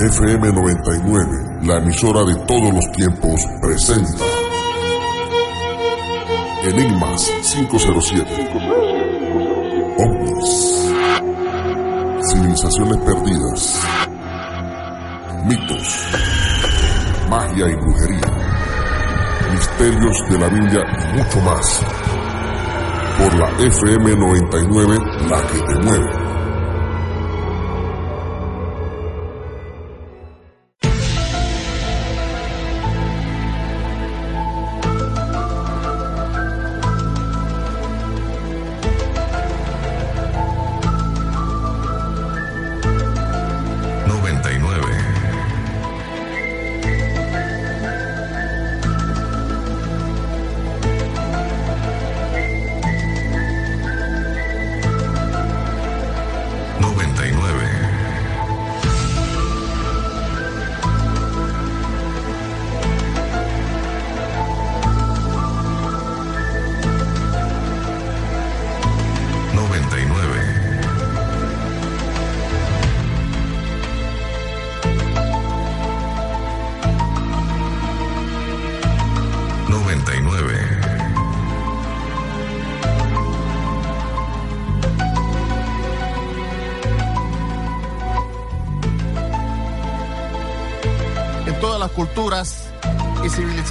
FM 99, la emisora de todos los tiempos, presenta Enigmas 507. OVNIs. Civilizaciones perdidas. Mitos. Magia y brujería. Misterios de la Biblia y mucho más. Por la FM 99, la que te mueve.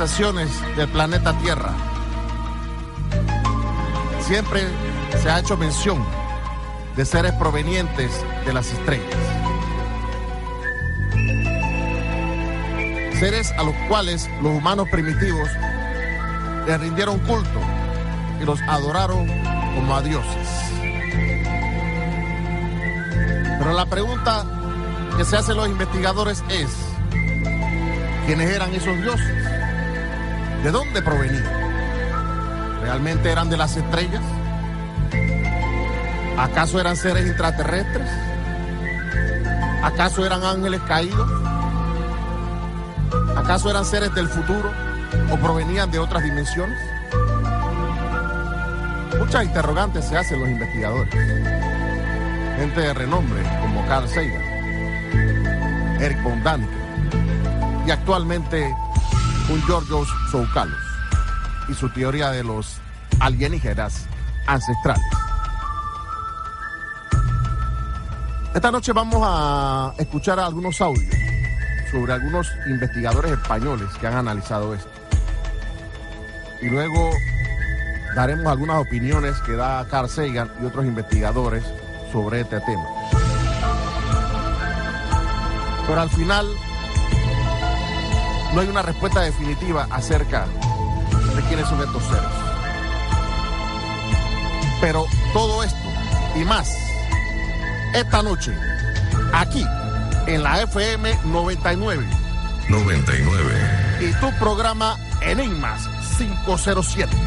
Del planeta Tierra. Siempre se ha hecho mención de seres provenientes de las estrellas. Seres a los cuales los humanos primitivos les rindieron culto y los adoraron como a dioses. Pero la pregunta que se hacen los investigadores es, ¿Quiénes eran esos dioses? ¿De dónde provenían? ¿Realmente eran de las estrellas? ¿Acaso eran seres extraterrestres? ¿Acaso eran ángeles caídos? ¿Acaso eran seres del futuro o provenían de otras dimensiones? Muchas interrogantes se hacen los investigadores. Gente de renombre como Carl Sagan, Eric von Däniken, y actualmente un Georgios Soukalos y su teoría de los alienígenas ancestrales. Esta noche vamos a escuchar algunos audios sobre algunos investigadores españoles que han analizado esto. Y luego daremos algunas opiniones que da Carl Sagan y otros investigadores sobre este tema. Pero al final no hay una respuesta definitiva acerca de quiénes son estos seres. Pero todo esto y más, esta noche, aquí, en la FM 99. 99. Y tu programa Enigmas 507.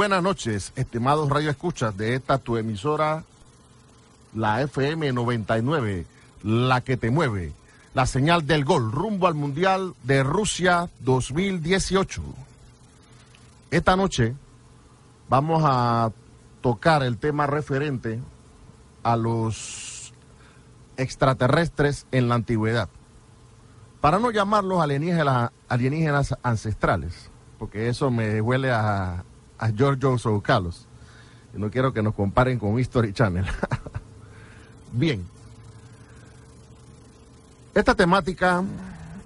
Buenas noches, estimados radio escuchas de esta tu emisora, la FM 99, la que te mueve, la señal del gol, rumbo al Mundial de Rusia 2018. Esta noche vamos a tocar el tema referente a los extraterrestres en la antigüedad. Para no llamarlos alienígenas, alienígenas ancestrales, porque eso me huele a, a Giorgio Soukalos. No quiero que nos comparen con History Channel. Bien. Esta temática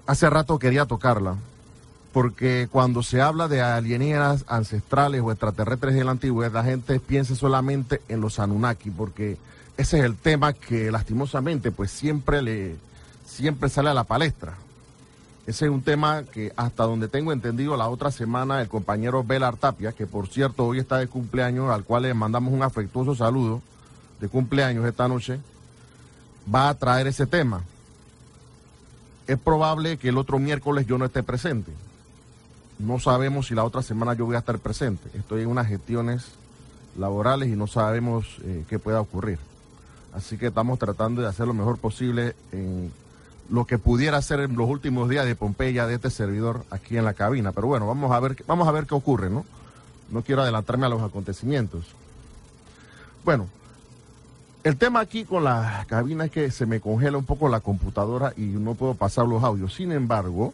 hace rato quería tocarla, porque cuando se habla de alienígenas ancestrales o extraterrestres en la antigüedad, la gente piensa solamente en los Anunnaki, porque ese es el tema que lastimosamente pues siempre le siempre sale a la palestra. Ese es un tema que hasta donde tengo entendido la otra semana el compañero Belar Tapia, que por cierto hoy está de cumpleaños, al cual le mandamos un afectuoso saludo de cumpleaños esta noche, va a traer ese tema. Es probable que el otro miércoles yo no esté presente, no sabemos si la otra semana yo voy a estar presente. Estoy en unas gestiones laborales y no sabemos eh, qué pueda ocurrir. Así que estamos tratando de hacer lo mejor posible en lo que pudiera ser en los últimos días de Pompeya de este servidor aquí en la cabina. Pero bueno, vamos a ver, vamos a ver qué ocurre, ¿no? No quiero adelantarme a los acontecimientos. Bueno, el tema aquí con la cabina es que se me congela un poco la computadora y no puedo pasar los audios. Sin embargo,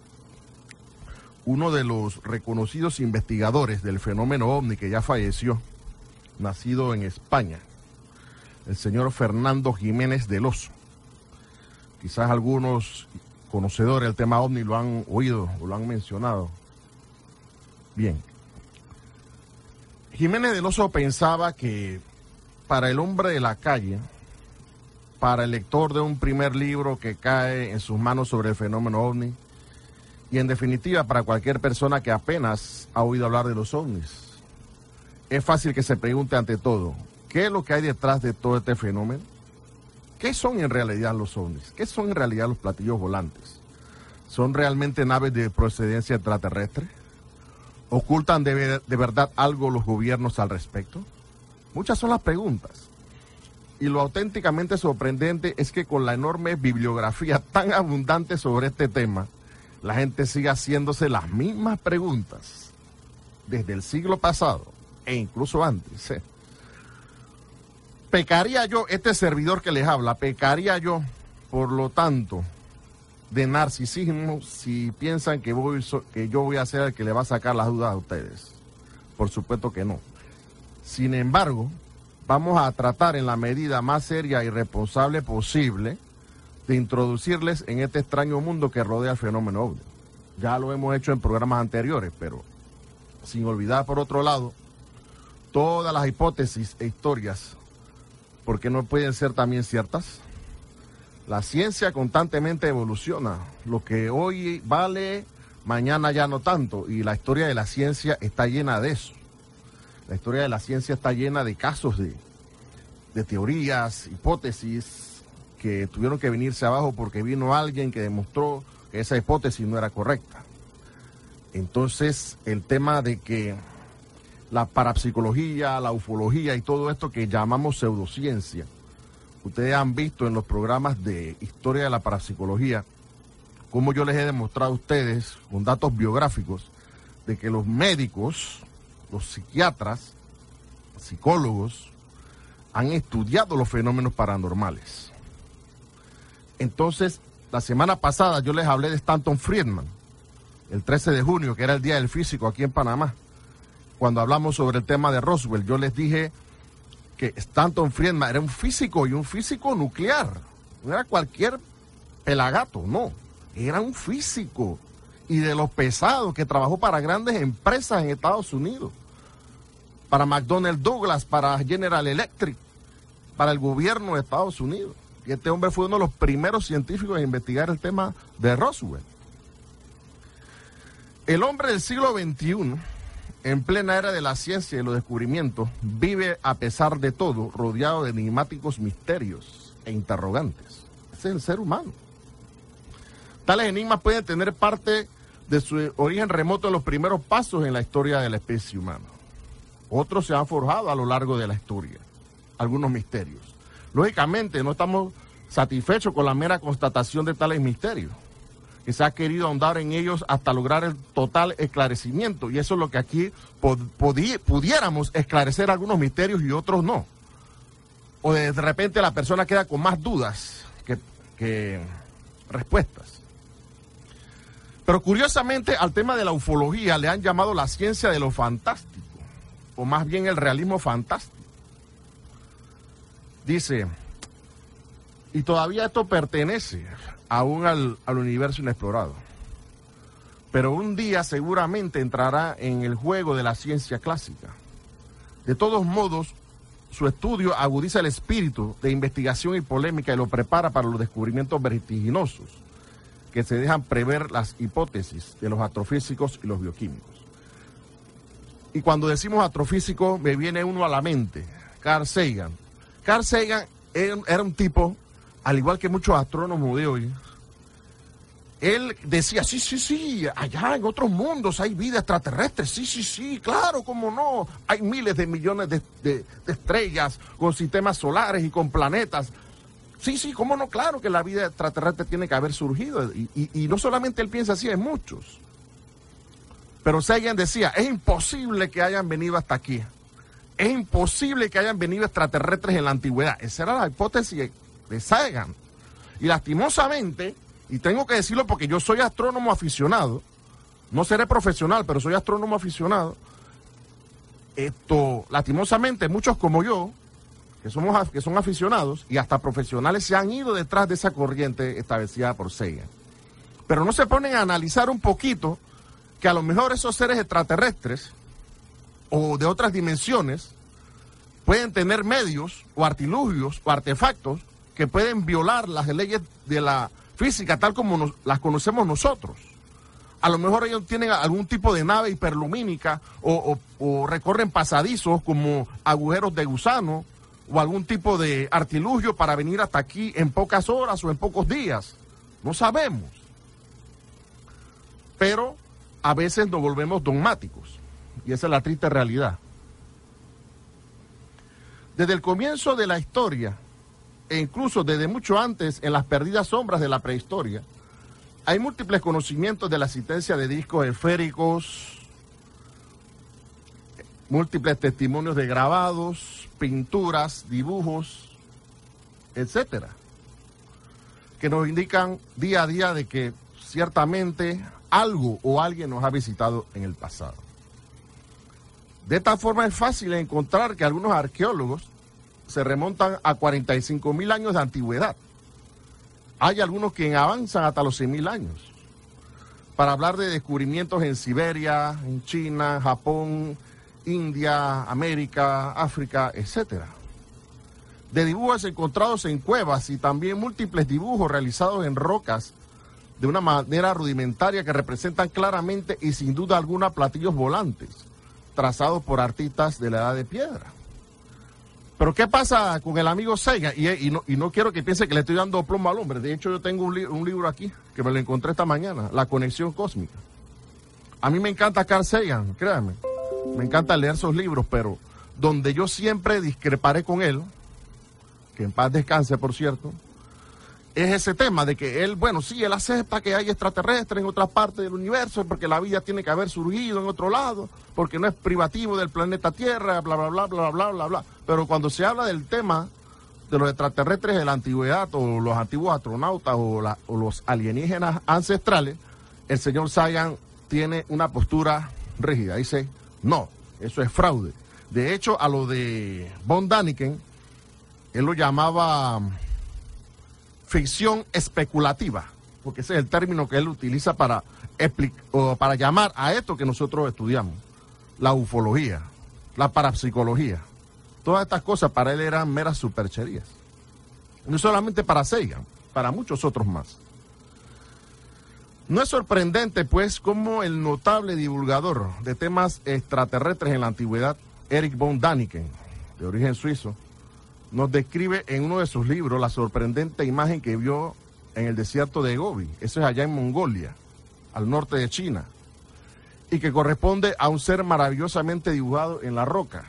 uno de los reconocidos investigadores del fenómeno ovni que ya falleció, nacido en España, el señor Fernando Jiménez del Oso. Quizás algunos conocedores del tema ovni lo han oído o lo han mencionado. Bien. Jiménez del Oso pensaba que para el hombre de la calle, para el lector de un primer libro que cae en sus manos sobre el fenómeno ovni, y en definitiva para cualquier persona que apenas ha oído hablar de los ovnis, es fácil que se pregunte ante todo, ¿qué es lo que hay detrás de todo este fenómeno? ¿Qué son en realidad los ovnis? ¿Qué son en realidad los platillos volantes? ¿Son realmente naves de procedencia extraterrestre? ¿Ocultan de, de, verdad algo los gobiernos al respecto? Muchas son las preguntas. Y lo auténticamente sorprendente es que con la enorme bibliografía tan abundante sobre este tema, la gente sigue haciéndose las mismas preguntas desde el siglo pasado e incluso antes. ¿eh? Pecaría yo, este servidor que les habla, pecaría yo, por lo tanto, de narcisismo si piensan que, voy, que yo voy a ser el que le va a sacar las dudas a ustedes. Por supuesto que no. Sin embargo, vamos a tratar en la medida más seria y responsable posible de introducirles en este extraño mundo que rodea el fenómeno ovni. Ya lo hemos hecho en programas anteriores, pero sin olvidar por otro lado todas las hipótesis e historias, porque no pueden ser también ciertas. La ciencia constantemente evoluciona. Lo que hoy vale, mañana ya no tanto. Y la historia de la ciencia está llena de eso. La historia de la ciencia está llena de casos de, de teorías, hipótesis, que tuvieron que venirse abajo porque vino alguien que demostró que esa hipótesis no era correcta. Entonces, el tema de que la parapsicología, la ufología y todo esto que llamamos pseudociencia, ustedes han visto en los programas de historia de la parapsicología, como yo les he demostrado a ustedes con datos biográficos, de que los médicos, los psiquiatras, psicólogos, han estudiado los fenómenos paranormales. Entonces, la semana pasada yo les hablé de Stanton Friedman, el 13 de junio, que era el Día del Físico aquí en Panamá. Cuando hablamos sobre el tema de Roswell, yo les dije que Stanton Friedman era un físico y un físico nuclear. No era cualquier pelagato, no. Era un físico y de los pesados que trabajó para grandes empresas en Estados Unidos. Para McDonnell Douglas, para General Electric, para el gobierno de Estados Unidos. Y este hombre fue uno de los primeros científicos en investigar el tema de Roswell. El hombre del siglo XXI, en plena era de la ciencia y los descubrimientos, vive a pesar de todo rodeado de enigmáticos misterios e interrogantes. Ese es el ser humano. Tales enigmas pueden tener parte de su origen remoto en los primeros pasos en la historia de la especie humana. Otros se han forjado a lo largo de la historia, algunos misterios. Lógicamente, no estamos satisfechos con la mera constatación de tales misterios, que se ha querido ahondar en ellos hasta lograr el total esclarecimiento. Y eso es lo que aquí pudiéramos esclarecer algunos misterios y otros no. O de repente la persona queda con más dudas que, que respuestas. Pero curiosamente al tema de la ufología le han llamado la ciencia de lo fantástico, o más bien el realismo fantástico. Dice, y todavía esto pertenece aún al, al universo inexplorado. Pero un día seguramente entrará en el juego de la ciencia clásica. De todos modos, su estudio agudiza el espíritu de investigación y polémica y lo prepara para los descubrimientos vertiginosos que se dejan prever las hipótesis de los astrofísicos y los bioquímicos. Y cuando decimos astrofísico, me viene uno a la mente, Carl Sagan, Carl Sagan era un tipo, al igual que muchos astrónomos de hoy, él decía, sí, sí, sí, allá en otros mundos hay vida extraterrestre, sí, sí, sí, claro, cómo no, hay miles de millones de, estrellas con sistemas solares y con planetas. Sí, sí, cómo no, claro que la vida extraterrestre tiene que haber surgido. Y, no solamente él piensa así, hay muchos. Pero Sagan decía, es imposible que hayan venido hasta aquí. Es imposible que hayan venido extraterrestres en la antigüedad. Esa era la hipótesis de Sagan. Y lastimosamente, y tengo que decirlo porque yo soy astrónomo aficionado, no seré profesional, pero soy astrónomo aficionado. Esto, lastimosamente, muchos como yo, que, somos, que son aficionados y hasta profesionales, se han ido detrás de esa corriente establecida por Seiya. Pero no se ponen a analizar un poquito que a lo mejor esos seres extraterrestres o de otras dimensiones pueden tener medios o artilugios o artefactos que pueden violar las leyes de la física tal como las conocemos nosotros. A lo mejor ellos tienen algún tipo de nave hiperlumínica o, recorren pasadizos como agujeros de gusano o algún tipo de artilugio para venir hasta aquí en pocas horas o en pocos días. No sabemos. Pero a veces nos volvemos dogmáticos y esa es la triste realidad. Desde el comienzo de la historia, e incluso desde mucho antes en las perdidas sombras de la prehistoria, hay múltiples conocimientos de la existencia de discos esféricos, múltiples testimonios de grabados, pinturas, dibujos, etcétera, que nos indican día a día de que ciertamente algo o alguien nos ha visitado en el pasado. De esta forma es fácil encontrar que algunos arqueólogos se remontan a 45 mil años de antigüedad. Hay algunos que avanzan hasta los 6 mil años. Para hablar de descubrimientos en Siberia, en China, Japón, India, América, África, etc. De dibujos encontrados en cuevas y también múltiples dibujos realizados en rocas de una manera rudimentaria que representan claramente y sin duda alguna platillos volantes, trazados por artistas de la edad de piedra. Pero ¿qué pasa con el amigo Seiga? Y, no, quiero que piense que le estoy dando plomo al hombre. De hecho, yo tengo un, libro aquí que me lo encontré esta mañana, La Conexión Cósmica. A mí me encanta Carl Sagan, créanme. Me encanta leer sus libros, pero donde yo siempre discreparé con él, que en paz descanse, por cierto, es ese tema de que él, bueno, sí, él acepta que hay extraterrestres en otras partes del universo, porque la vida tiene que haber surgido en otro lado, porque no es privativo del planeta Tierra, bla, bla, bla, bla, bla, bla, bla. Pero cuando se habla del tema de los extraterrestres de la antigüedad, o los antiguos astronautas, o, los alienígenas ancestrales, el señor Sagan tiene una postura rígida. Dice, no, eso es fraude. De hecho, a lo de Von Daniken, él lo llamaba ficción especulativa, porque ese es el término que él utiliza para, para llamar a esto que nosotros estudiamos, la ufología, la parapsicología. Todas estas cosas para él eran meras supercherías. No solamente para Sagan, para muchos otros más. No es sorprendente, pues, cómo el notable divulgador de temas extraterrestres en la antigüedad, Eric von Daniken, de origen suizo, nos describe en uno de sus libros la sorprendente imagen que vio en el desierto de Gobi, eso es allá en Mongolia, al norte de China, y que corresponde a un ser maravillosamente dibujado en la roca,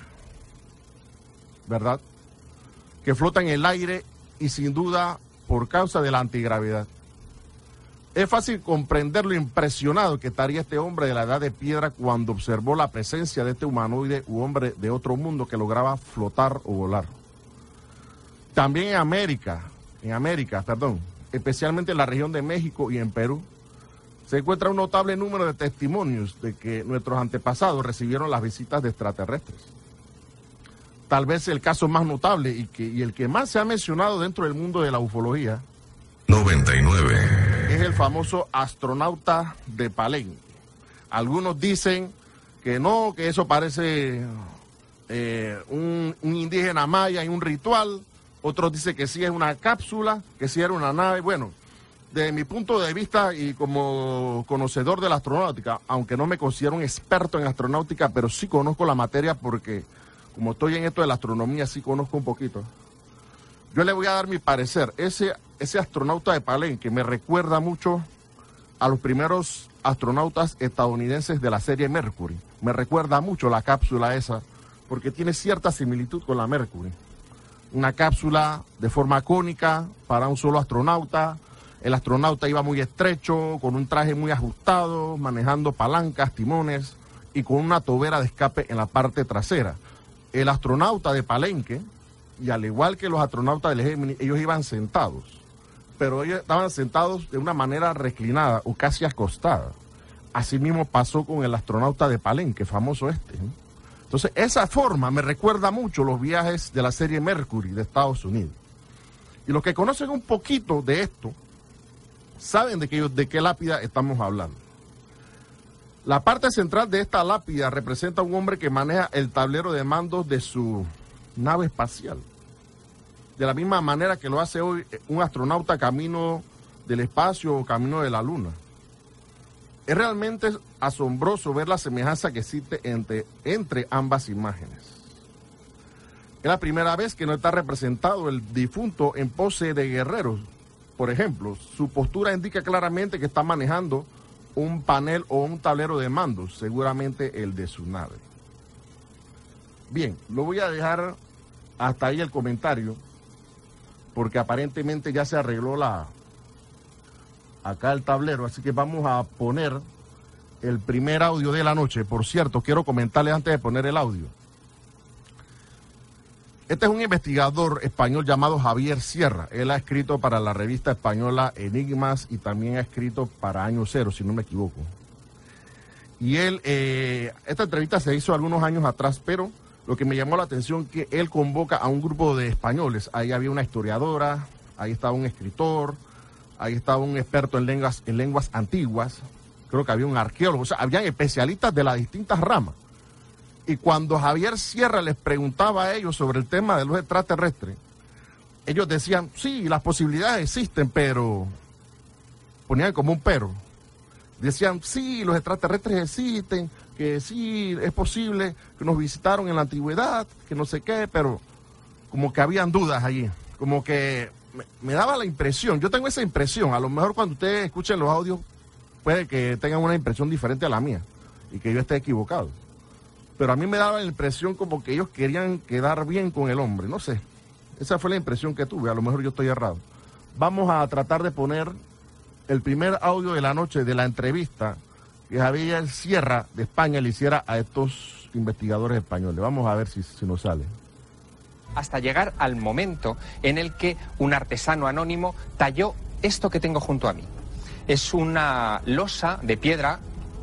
¿verdad? Que flota en el aire y sin duda por causa de la antigravedad. Es fácil comprender lo impresionado que estaría este hombre de la edad de piedra cuando observó la presencia de este humanoide u hombre de otro mundo que lograba flotar o volar. También en América, en América, perdón, especialmente en la región de México y en Perú, se encuentra un notable número de testimonios de que nuestros antepasados recibieron las visitas de extraterrestres. Tal vez el caso más notable y, que, y el que más se ha mencionado dentro del mundo de la ufología 99 es el famoso astronauta de Palenque. Algunos dicen que no, que eso parece eh, un, un indígena maya y un ritual otros dicen que sí es una cápsula, que sí era una nave. Bueno, desde mi punto de vista y como conocedor de la astronáutica, aunque no me considero un experto en astronáutica, pero sí conozco la materia porque como estoy en esto de la astronomía, sí conozco un poquito. Yo le voy a dar mi parecer. Ese, ese astronauta de Palenque me recuerda mucho a los primeros astronautas estadounidenses de la serie Mercury. Me recuerda mucho la cápsula esa, porque tiene cierta similitud con la Mercury. Una cápsula de forma cónica para un solo astronauta. El astronauta iba muy estrecho, con un traje muy ajustado, manejando palancas, timones y con una tobera de escape en la parte trasera. El astronauta de Palenque, y al igual que los astronautas del Gemini, ellos iban sentados, pero ellos estaban sentados de una manera reclinada o casi acostada. Así mismo pasó con el astronauta de Palenque, famoso este. Entonces, esa forma me recuerda mucho los viajes de la serie Mercury de Estados Unidos. Y los que conocen un poquito de esto, saben de qué, lápida estamos hablando. La parte central de esta lápida representa a un hombre que maneja el tablero de mandos de su nave espacial. De la misma manera que lo hace hoy un astronauta camino del espacio o camino de la luna. Es realmente asombroso ver la semejanza que existe entre, entre ambas imágenes. Es la primera vez que no está representado el difunto en pose de guerreros. Por ejemplo, su postura indica claramente que está manejando un panel o un tablero de mandos, seguramente el de su nave. Bien, lo voy a dejar hasta ahí el comentario, porque aparentemente ya se arregló la acá el tablero, así que vamos a poner el primer audio de la noche. Por cierto, quiero comentarle antes de poner el audio. Este es un investigador español llamado Javier Sierra. Él ha escrito para la revista española Enigmas y también ha escrito para Año Cero, si no me equivoco. Y él, eh, esta entrevista se hizo algunos años atrás, pero lo que me llamó la atención que él convoca a un grupo de españoles. Ahí había una historiadora, ahí estaba un escritor, ahí estaba un experto en lenguas, en lenguas antiguas, creo que había un arqueólogo, o sea, habían especialistas de las distintas ramas. Y cuando Javier Sierra les preguntaba a ellos sobre el tema de los extraterrestres, ellos decían, sí, las posibilidades existen, pero ponían como un pero. Decían, sí, los extraterrestres existen, que sí, es posible que nos visitaron en la antigüedad, que no sé qué, pero como que habían dudas allí, como que me, daba la impresión, yo tengo esa impresión, a lo mejor cuando ustedes escuchen los audios puede que tengan una impresión diferente a la mía y que yo esté equivocado pero a mí me daba la impresión como que ellos querían quedar bien con el hombre, no sé. Esa fue la impresión que tuve, a lo mejor yo estoy errado. Vamos a tratar de poner el primer audio de la noche de la entrevista que Javier Sierra de España le hiciera a estos investigadores españoles. Vamos a ver si, si nos sale hasta llegar al momento en el que un artesano anónimo talló esto que tengo junto a mí. Es una losa de piedra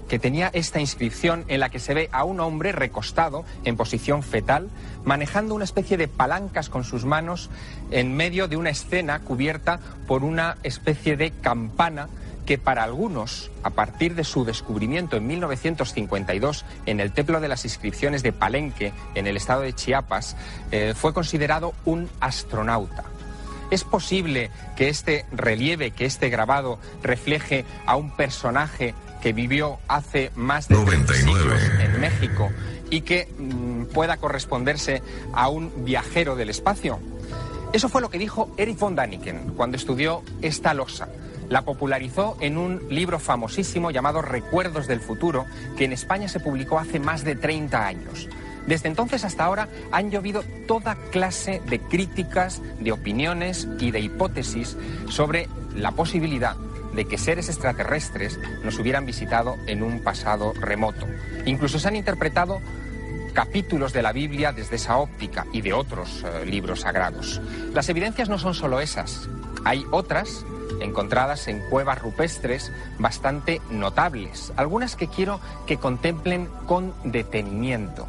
que tenía esta inscripción en la que se ve a un hombre recostado en posición fetal, manejando una especie de palancas con sus manos en medio de una escena cubierta por una especie de campana que para algunos, a partir de su descubrimiento en 1952 en el Templo de las Inscripciones de Palenque, en el estado de Chiapas, eh, fue considerado un astronauta. ¿Es posible que este relieve, que este grabado refleje a un personaje que vivió hace más de 99 en México y que mm, pueda corresponderse a un viajero del espacio? Eso fue lo que dijo Eric von Daniken cuando estudió esta losa. La popularizó en un libro famosísimo llamado Recuerdos del Futuro, que en España se publicó hace más de 30 años. Desde entonces hasta ahora han llovido toda clase de críticas, de opiniones y de hipótesis sobre la posibilidad de que seres extraterrestres nos hubieran visitado en un pasado remoto. Incluso se han interpretado capítulos de la Biblia desde esa óptica y de otros eh, libros sagrados. Las evidencias no son solo esas, hay otras encontradas en cuevas rupestres bastante notables, algunas que quiero que contemplen con detenimiento.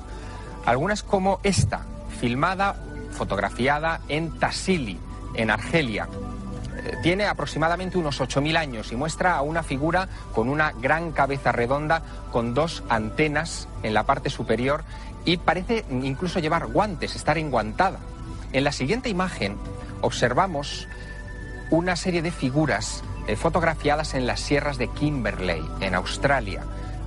Algunas como esta, filmada, fotografiada en Tassili, en Argelia, tiene aproximadamente unos 8.000 años y muestra a una figura con una gran cabeza redonda con dos antenas en la parte superior y parece incluso llevar guantes, estar enguantada. En la siguiente imagen observamos una serie de figuras eh, fotografiadas en las sierras de Kimberley, en Australia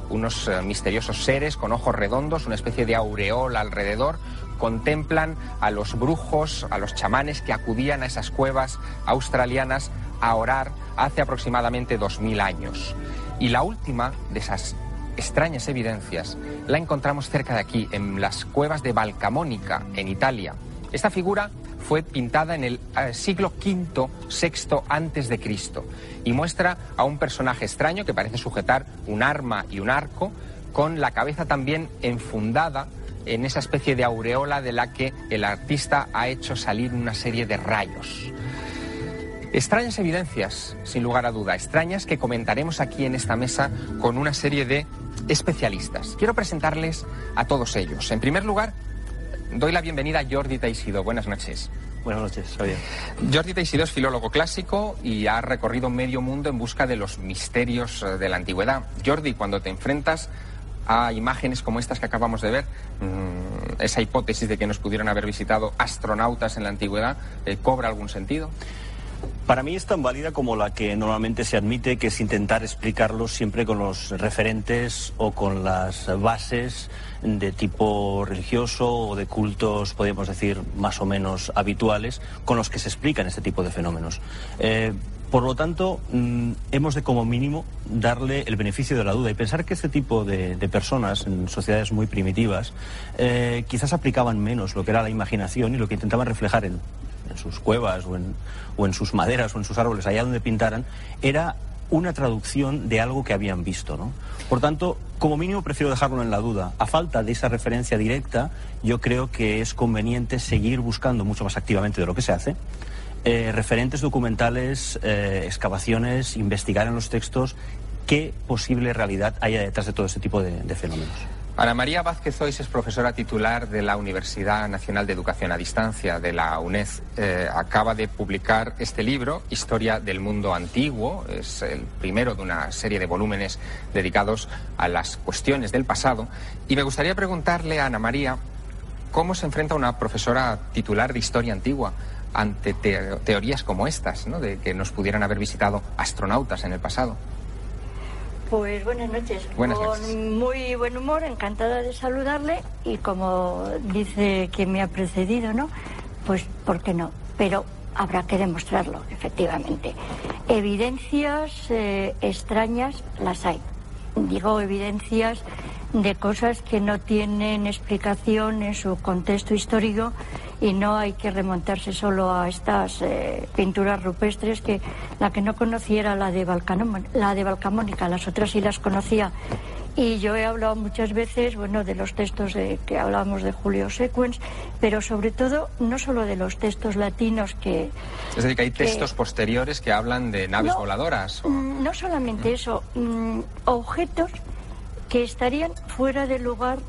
unos eh, misteriosos seres con ojos redondos, una especie de aureola alrededor, contemplan a los brujos, a los chamanes que acudían a esas cuevas australianas a orar hace aproximadamente 2.000 años. Y la última de esas extrañas evidencias la encontramos cerca de aquí, en las cuevas de Valcamónica, en Italia. Esta figura fue pintada en el eh, siglo V, VI antes de Cristo y muestra a un personaje extraño que parece sujetar un arma y un arco, con la cabeza también enfundada en esa especie de aureola de la que el artista ha hecho salir una serie de rayos. Extrañas evidencias, sin lugar a duda, extrañas que comentaremos aquí en esta mesa con una serie de especialistas. Quiero presentarles a todos ellos. En primer lugar, doy la bienvenida a Jordi Teixido. Buenas noches. Buenas noches, Javier. Jordi Teixido es filólogo clásico y ha recorrido medio mundo en busca de los misterios eh, de la antigüedad. Jordi, cuando te enfrentas a imágenes como estas que acabamos de ver, mm, esa hipótesis de que nos pudieron haber visitado astronautas en la antigüedad, eh, ¿cobra algún sentido? Para mí es tan válida como la que normalmente se admite, que es intentar explicarlo siempre con los referentes o con las bases de tipo religioso o de cultos, podríamos decir, más o menos habituales, con los que se explican este tipo de fenómenos. Eh, por lo tanto, mm, hemos de como mínimo darle el beneficio de la duda y pensar que este tipo de, personas en sociedades muy primitivas eh, quizás aplicaban menos lo que era la imaginación y lo que intentaban reflejar en, en sus cuevas o en, o en sus maderas o en sus árboles, allá donde pintaran, era una traducción de algo que habían visto. ¿no? Por tanto, como mínimo prefiero dejarlo en la duda. A falta de esa referencia directa, yo creo que es conveniente seguir buscando mucho más activamente de lo que se hace. Eh, referentes documentales, eh, excavaciones, investigar en los textos qué posible realidad haya detrás de todo este tipo de fenómenos. Ana María Vázquez Ois es profesora titular de la Universidad Nacional de Educación a Distancia de la UNED. Eh, acaba de publicar este libro, Historia del Mundo Antiguo. Es el primero de una serie de volúmenes dedicados a las cuestiones del pasado. Y me gustaría preguntarle a Ana María cómo se enfrenta una profesora titular de Historia Antigua ante teorías como estas, ¿no? de que nos pudieran haber visitado astronautas en el pasado. Pues buenas noches. Con muy buen humor, encantada de saludarle y como dice que me ha precedido, ¿no? Pues, ¿por qué no? Pero habrá que demostrarlo, efectivamente. Evidencias eh, extrañas las hay. Digo evidencias de cosas que no tienen explicación en su contexto histórico y no hay que remontarse solo a estas eh, pinturas rupestres que la que no conociera la de la de Balcamónica, las otras sí las conocía. Y yo he hablado muchas veces, bueno, de los textos de, que hablábamos de Julio Sequens, pero sobre todo no solo de los textos latinos que... Es decir, que hay textos posteriores que hablan de naves voladoras. Mm, no solamente eso, mm, objetos que estarían fuera de lugar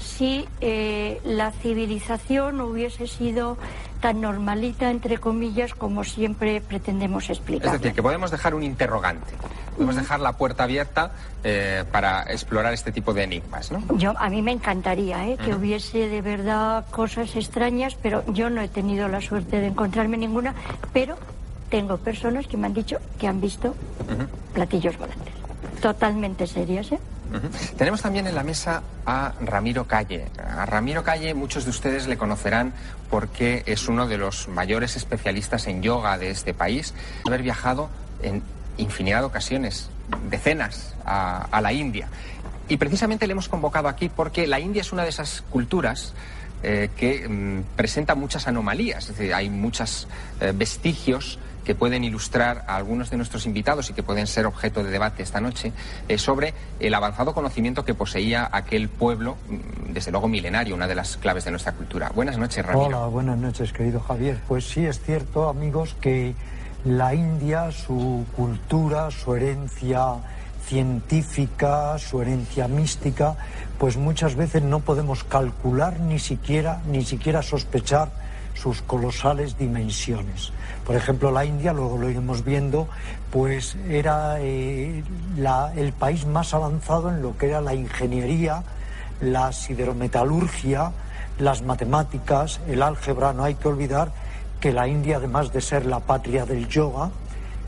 si eh, la civilización hubiese sido tan normalita, entre comillas, como siempre pretendemos explicar. Es decir, que podemos dejar un interrogante, podemos dejar la puerta abierta eh, para explorar este tipo de enigmas, ¿no? Yo, a mí me encantaría ¿eh? que hubiese de verdad cosas extrañas, pero yo no he tenido la suerte de encontrarme ninguna, pero tengo personas que me han dicho que han visto platillos volantes, totalmente serias, ¿eh? Tenemos también en la mesa a Ramiro Calle. A Ramiro Calle muchos de ustedes le conocerán porque es uno de los mayores especialistas en yoga de este país. Haber viajado en infinidad de ocasiones, decenas, a, la India. Y precisamente le hemos convocado aquí porque la India es una de esas culturas eh, que mm, presenta muchas anomalías, es decir, hay muchos eh, vestigios que pueden ilustrar a algunos de nuestros invitados y que pueden ser objeto de debate esta noche eh, sobre el avanzado conocimiento que poseía aquel pueblo, mm, desde luego milenario, una de las claves de nuestra cultura. Buenas noches, Ramiro. Hola, buenas noches, querido Javier. Pues sí, es cierto, amigos, que la India, su cultura, su herencia científica, su herencia mística, pues muchas veces no podemos calcular ni siquiera, ni siquiera sospechar sus colosales dimensiones. Por ejemplo, la India, luego lo iremos viendo, pues era eh, el país más avanzado en lo que era la ingeniería, la siderometalurgia, las matemáticas, el álgebra. No hay que olvidar que la India, además de ser la patria del yoga,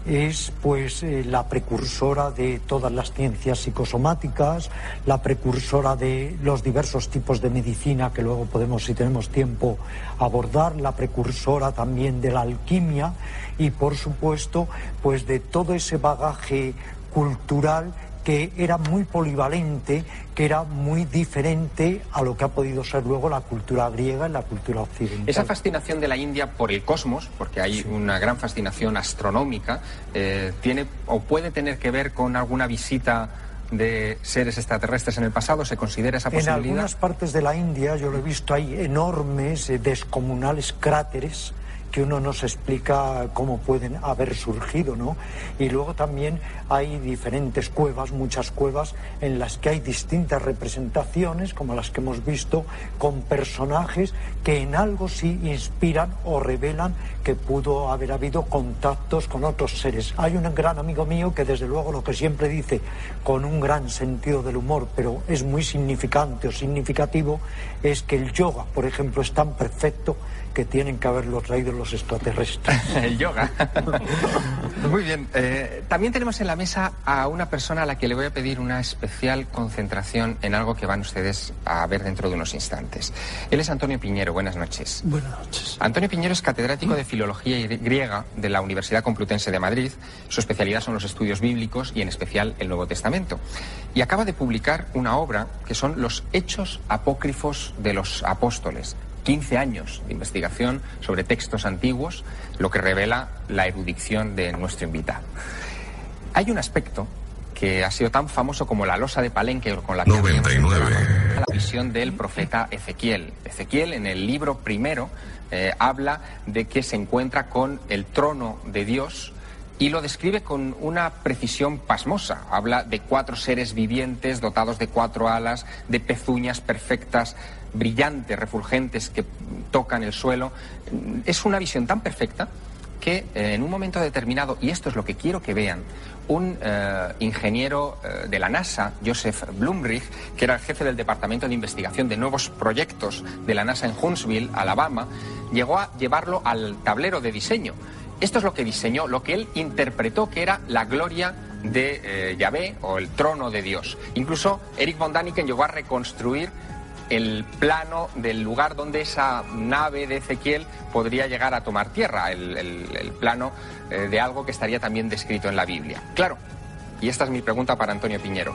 es pues eh, la precursora de todas las ciencias psicosomáticas, la precursora de los diversos tipos de medicina que luego podemos, si tenemos tiempo, abordar, la precursora también de la alquimia y por supuesto pues de todo ese bagaje cultural que era muy polivalente, que era muy diferente a lo que ha podido ser luego la cultura griega y la cultura occidental. Esa fascinación de la India por el cosmos, porque hay una gran fascinación astronómica, eh, tiene o puede tener que ver con alguna visita de seres extraterrestres en el pasado? ¿Se considera esa posibilidad? En algunas partes de la India, yo lo he visto, hay enormes, eh, descomunales cráteres que uno no se explica cómo pueden haber surgido, ¿no? Y luego también hay diferentes cuevas, muchas cuevas en las que hay distintas representaciones, como las que hemos visto, con personajes que en algo sí inspiran o revelan que pudo haber habido contactos con otros seres. Hay un gran amigo mío que desde luego lo que siempre dice con un gran sentido del humor, pero es muy significante o significativo, es que el yoga, por ejemplo, es tan perfecto que tienen que haberlo traído los extraterrestres. el yoga. Muy bien. Eh, también tenemos en la mesa a una persona a la que le voy a pedir una especial concentración en algo que van ustedes a ver dentro de unos instantes. Él es Antonio Piñero. Buenas noches. Buenas noches. Antonio Piñero es catedrático de Filología Griega de la Universidad Complutense de Madrid. Su especialidad son los estudios bíblicos y en especial el Nuevo Testamento. Y acaba de publicar una obra que son los Hechos Apócrifos de los Apóstoles 15 años de investigación sobre textos antiguos, lo que revela la erudición de nuestro invitado. Hay un aspecto que ha sido tan famoso como la losa de Palenque con la que 99. la visión del profeta Ezequiel. Ezequiel en el libro primero eh, habla de que se encuentra con el trono de Dios y lo describe con una precisión pasmosa. Habla de cuatro seres vivientes dotados de cuatro alas, de pezuñas perfectas, brillantes, refulgentes que tocan el suelo. Es una visión tan perfecta que eh, en un momento determinado, y esto es lo que quiero que vean, un eh, ingeniero eh, de la NASA, Joseph Blumrich, que era el jefe del Departamento de Investigación de Nuevos Proyectos de la NASA en Huntsville, Alabama, llegó a llevarlo al tablero de diseño. Esto es lo que diseñó, lo que él interpretó que era la gloria de Yahvé o el trono de Dios. Incluso Eric von Daniken llegó a reconstruir el plano del lugar donde esa nave de Ezequiel podría llegar a tomar tierra, el, plano eh, de algo que estaría también descrito en la Biblia. Claro, y esta es mi pregunta para Antonio Piñero,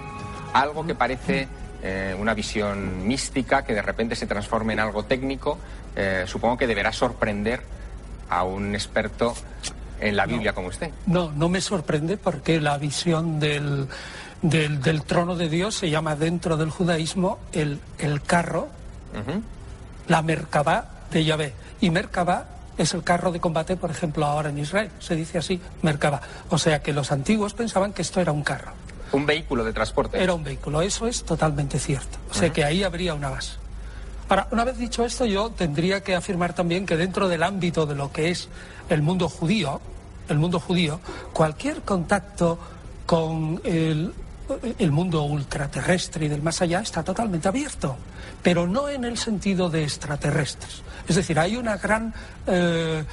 algo que parece eh, una visión mística, que de repente se transforme en algo técnico, eh, supongo que deberá sorprender a un experto en la Biblia como usted. No, no me sorprende porque la visión del del, trono de Dios se llama dentro del judaísmo el, el carro, la Merkabah de Yahvé. Y Merkabah es el carro de combate, por ejemplo, ahora en Israel. Se dice así, Merkabah. O sea que los antiguos pensaban que esto era un carro. Un vehículo de transporte. Era un vehículo, eso es totalmente cierto. O sea que ahí habría una base. Ahora, una vez dicho esto, yo tendría que afirmar también que dentro del ámbito de lo que es el mundo judío, el mundo judío, cualquier contacto con el el mundo ultraterrestre y del más allá está totalmente abierto, pero no en el sentido de extraterrestres. Es decir, hay una gran eh,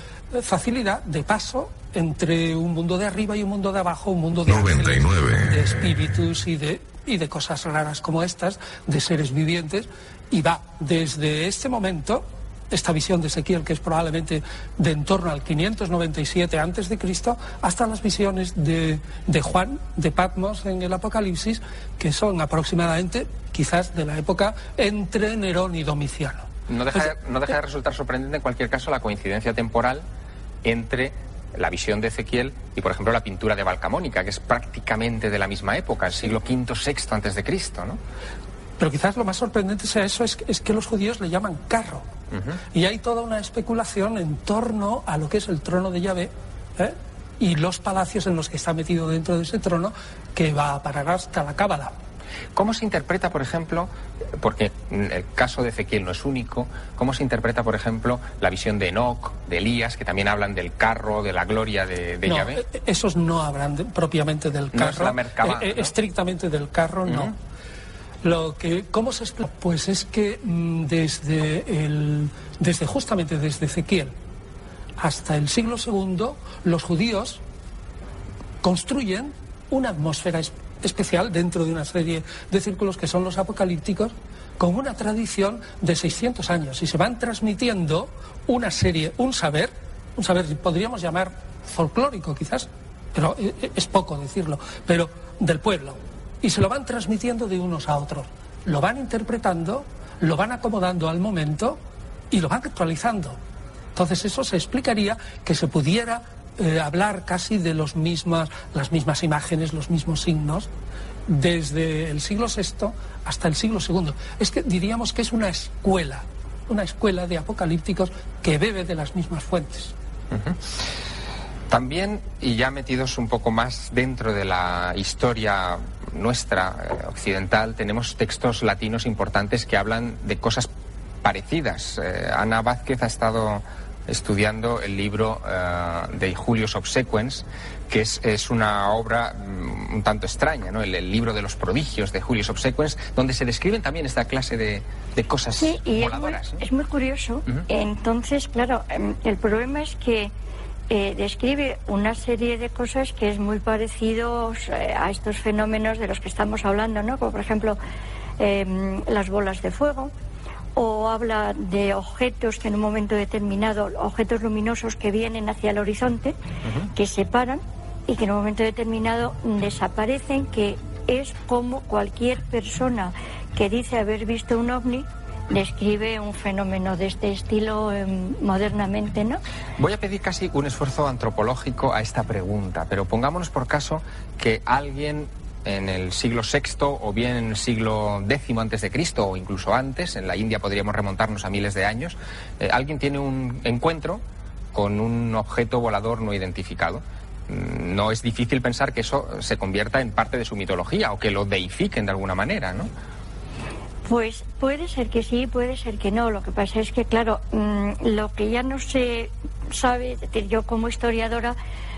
facilidad de paso entre un mundo de arriba y un mundo de abajo, un mundo de, de espíritus y de, y de cosas raras como estas, de seres vivientes, y va desde este momento esta visión de Ezequiel, que es probablemente de en torno al 597 antes de Cristo, hasta las visiones de, de, Juan, de Patmos en el Apocalipsis, que son aproximadamente quizás de la época entre Nerón y Domiciano. No deja, no deja de resultar sorprendente en cualquier caso la coincidencia temporal entre la visión de Ezequiel y, por ejemplo, la pintura de Balcamónica, que es prácticamente de la misma época, el siglo V, VI antes de Cristo, ¿no? Pero quizás lo más sorprendente sea eso, es, es que los judíos le llaman carro. Y hay toda una especulación en torno a lo que es el trono de Yahvé ¿eh? y los palacios en los que está metido dentro de ese trono que va a parar hasta la cábala. ¿Cómo se interpreta, por ejemplo, porque el caso de Ezequiel no es único, cómo se interpreta, por ejemplo, la visión de Enoch, de Elías, que también hablan del carro, de la gloria de, de Yahvé? Eh, esos no hablan propiamente del carro. No es la eh, Estrictamente del carro, no. Lo que, ¿Cómo se explica? Pues es que mm, desde, el, desde justamente desde Ezequiel hasta el siglo II, los judíos construyen una atmósfera especial dentro de una serie de círculos que son los apocalípticos, con una tradición de 600 años y se van transmitiendo una serie, un saber, un saber podríamos llamar folclórico quizás, pero eh, eh, es poco decirlo, pero del pueblo. Y se lo van transmitiendo de unos a otros. Lo van interpretando, lo van acomodando al momento y lo van actualizando. Entonces eso se explicaría que se pudiera eh, hablar casi de los las mismas imágenes, los mismos signos, desde el siglo VI hasta el siglo II. Es que diríamos que es una escuela, una escuela de apocalípticos que bebe de las mismas fuentes. También, y ya metidos un poco más dentro de la historia nuestra, eh, occidental, tenemos textos latinos importantes que hablan de cosas parecidas. Eh, Ana Vázquez ha estado estudiando el libro eh, de Julio Subsequens, que es, una obra mm, un tanto extraña, ¿no? El, libro de los prodigios de Julio Subsequens, donde se describen también esta clase de, cosas sí, y Es muy, curioso. Entonces, claro, em, el problema es que eh, describe una serie de cosas que es muy parecido eh, a estos fenómenos de los que estamos hablando, ¿no? Como por ejemplo em, las bolas de fuego, o habla de objetos que en un momento determinado, objetos luminosos que vienen hacia el horizonte, que se paran y que en un momento determinado desaparecen, que es como cualquier persona que dice haber visto un ovni describe un fenómeno de este estilo em, modernamente, ¿no? Voy a pedir casi un esfuerzo antropológico a esta pregunta, pero pongámonos por caso que alguien en el siglo VI o bien en el siglo X antes de Cristo o incluso antes, en la India podríamos remontarnos a miles de años, eh, alguien tiene un encuentro con un objeto volador no identificado. Mm, no es difícil pensar que eso se convierta en parte de su mitología o que lo deifiquen de alguna manera, ¿no? Pues puede ser que sí, puede ser que no. Lo que pasa es que, claro, mm, lo que ya no se sabe, yo como historiadora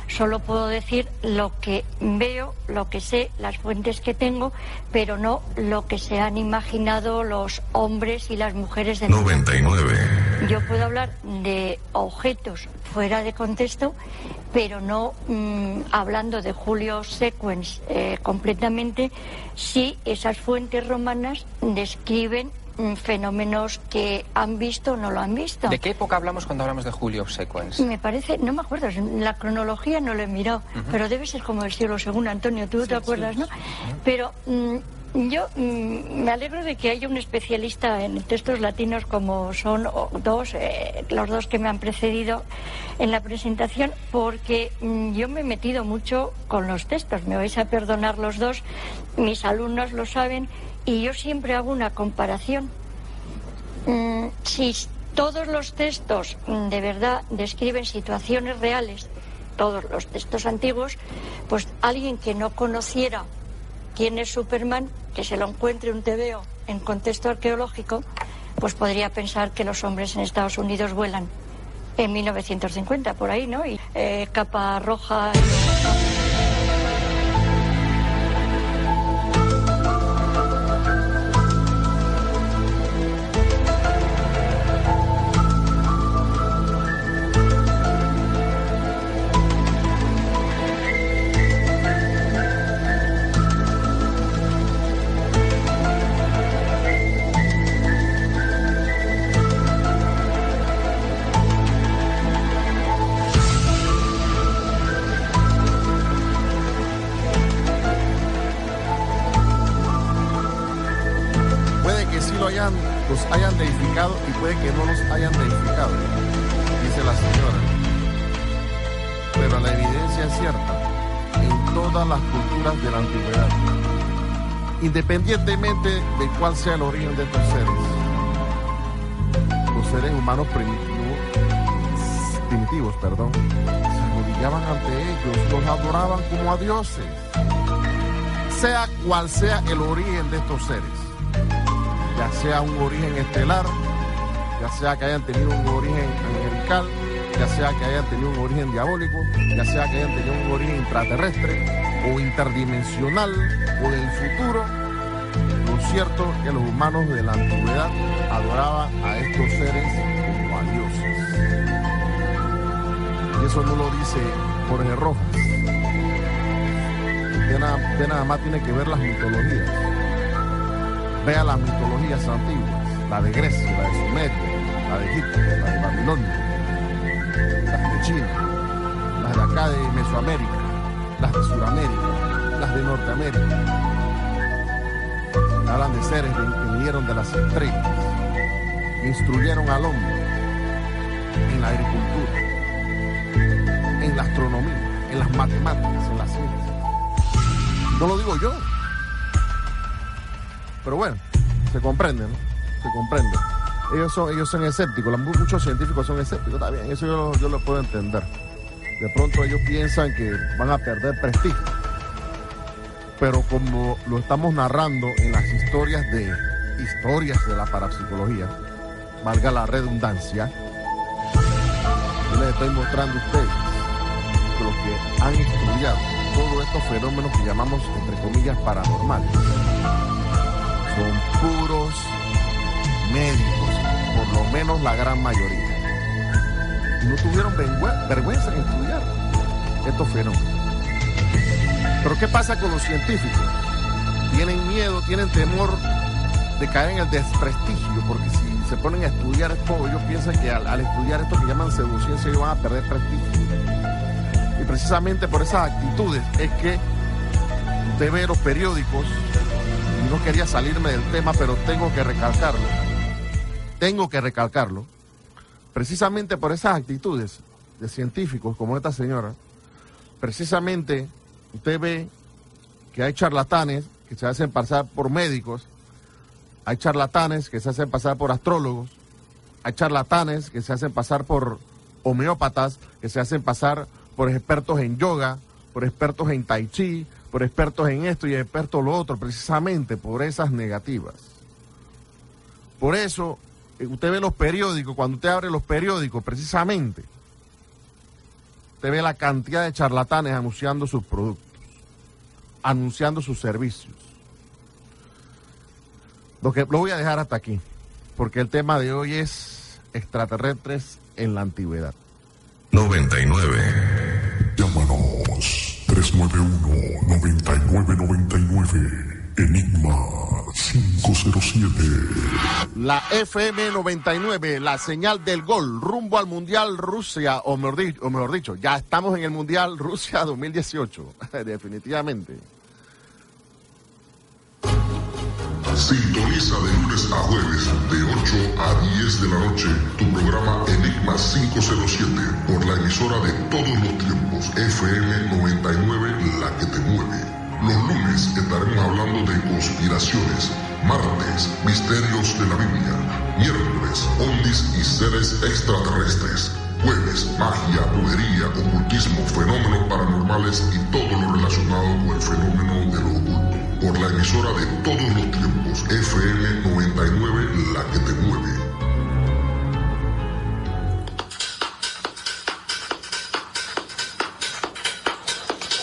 Solo puedo decir lo que veo, lo que sé, las fuentes que tengo, pero no lo que se han imaginado los hombres y las mujeres de 99. Yo puedo hablar de objetos fuera de contexto, pero no mm, hablando de Julio Sequens eh, completamente, si esas fuentes romanas describen Mm, fenómenos que han visto o no lo han visto. ¿De qué época hablamos cuando hablamos de Julio Sequence? Me parece, no me acuerdo, la cronología no lo he mirado, pero debe ser como el siglo II, Antonio, tú te acuerdas, ¿no? Pero mm, yo mm, me alegro de que haya un especialista en textos latinos como son dos, eh, los dos que me han precedido en la presentación, porque yo me he metido mucho con los textos, me vais a perdonar los dos, mis alumnos lo saben y yo siempre hago una comparación. Mm, si todos los textos mm, de verdad describen situaciones reales, todos los textos antiguos, pues alguien que no conociera quién es Superman, que se lo encuentre un tebeo en contexto arqueológico, pues podría pensar que los hombres en Estados Unidos vuelan en 1950, por ahí, ¿no? Y eh, capa roja. Independientemente de cuál sea el origen de estos seres. Los seres humanos primitivos, primitivos perdón, se arrodillaban ante ellos, los adoraban como a dioses, sea cual sea el origen de estos seres, ya sea un origen estelar, ya sea que hayan tenido un origen angelical, ya sea que hayan tenido un origen diabólico, ya sea que hayan tenido un origen intraterrestre o interdimensional o del futuro, cierto que los humanos de la antigüedad adoraban a estos seres como a dioses. Y eso no lo dice Jorge Rojas. usted nada, más tiene que ver las mitologías. Vea las mitologías antiguas, la de Grecia, la de Sumeria, la de Egipto, la de Babilonia, las de China, las de acá de Mesoamérica, las de Sudamérica, las de Norteamérica. Hablan de seres que vinieron de las estrellas, que instruyeron al hombre en la agricultura, en la astronomía en las matemáticas, en las ciencias. No lo digo yo. Pero bueno, se comprende, ¿no? Se comprende. Ellos son, ellos son escépticos, muchos científicos son escépticos, está bien, eso yo lo puedo entender. De pronto ellos piensan que van a perder prestigio. Pero como lo estamos narrando en las historias de historias de la parapsicología, valga la redundancia, yo les estoy mostrando a ustedes los que han estudiado todos estos fenómenos que llamamos, entre comillas, paranormales. Son puros médicos, por lo menos la gran mayoría. No tuvieron vergüenza en estudiar estos fenómenos. Pero ¿qué pasa con los científicos? Tienen miedo, tienen temor de caer en el desprestigio, porque si se ponen a estudiar esto, ellos piensan que al, estudiar esto que llaman pseudociencia, ellos van a perder prestigio. Precisamente por esas actitudes es que usted ve los periódicos, y no quería salirme del tema, pero tengo que recalcarlo, tengo que recalcarlo, precisamente por esas actitudes de científicos como esta señora, precisamente usted ve que hay charlatanes que se hacen pasar por médicos, hay charlatanes que se hacen pasar por astrólogos, hay charlatanes que se hacen pasar por homeópatas, que se hacen pasar por expertos en yoga, por expertos en tai chi, por expertos en esto y expertos en lo otro, precisamente por esas negativas. Por eso, eh, usted ve los periódicos, cuando usted abre los periódicos, precisamente, usted ve la cantidad de charlatanes anunciando sus productos, anunciando sus servicios. Lo que lo voy a dejar hasta aquí, porque el tema de hoy es extraterrestres en la antigüedad. 99. Llámanos 391-9999. Enigma 507. La FM 99, la señal del gol, rumbo al Mundial Rusia, o mejor dicho, o mejor dicho ya estamos en el Mundial Rusia 2018, definitivamente. Sintoniza de lunes a jueves de 8 a 10 de la noche tu programa Enigma 507 por la emisora de todos los tiempos FM 99 La que te mueve. Los lunes estaremos hablando de conspiraciones, martes misterios de la Biblia, miércoles ovnis y seres extraterrestres. Jueves, magia, brujería, ocultismo, fenómenos paranormales y todo lo relacionado con el fenómeno de lo oculto por la emisora de todos los tiempos, FM 99, la que te mueve.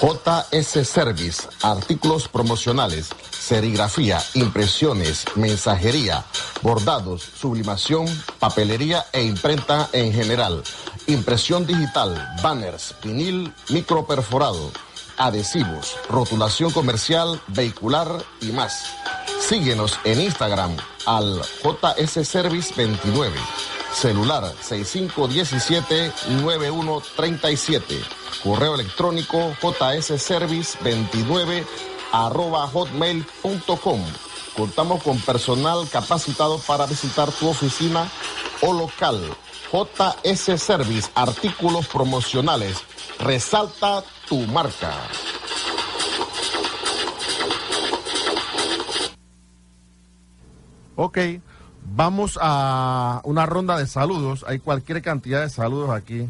JS Service, artículos promocionales, serigrafía, impresiones, mensajería, bordados, sublimación, papelería e imprenta en general, impresión digital, banners, vinil, microperforado adhesivos, rotulación comercial, vehicular y más. Síguenos en Instagram al JS Service 29, celular 6517-9137, correo electrónico jsservice29 arroba hotmail.com. Contamos con personal capacitado para visitar tu oficina o local. JS Service, artículos promocionales. Resalta tu marca. Ok, vamos a una ronda de saludos. Hay cualquier cantidad de saludos aquí.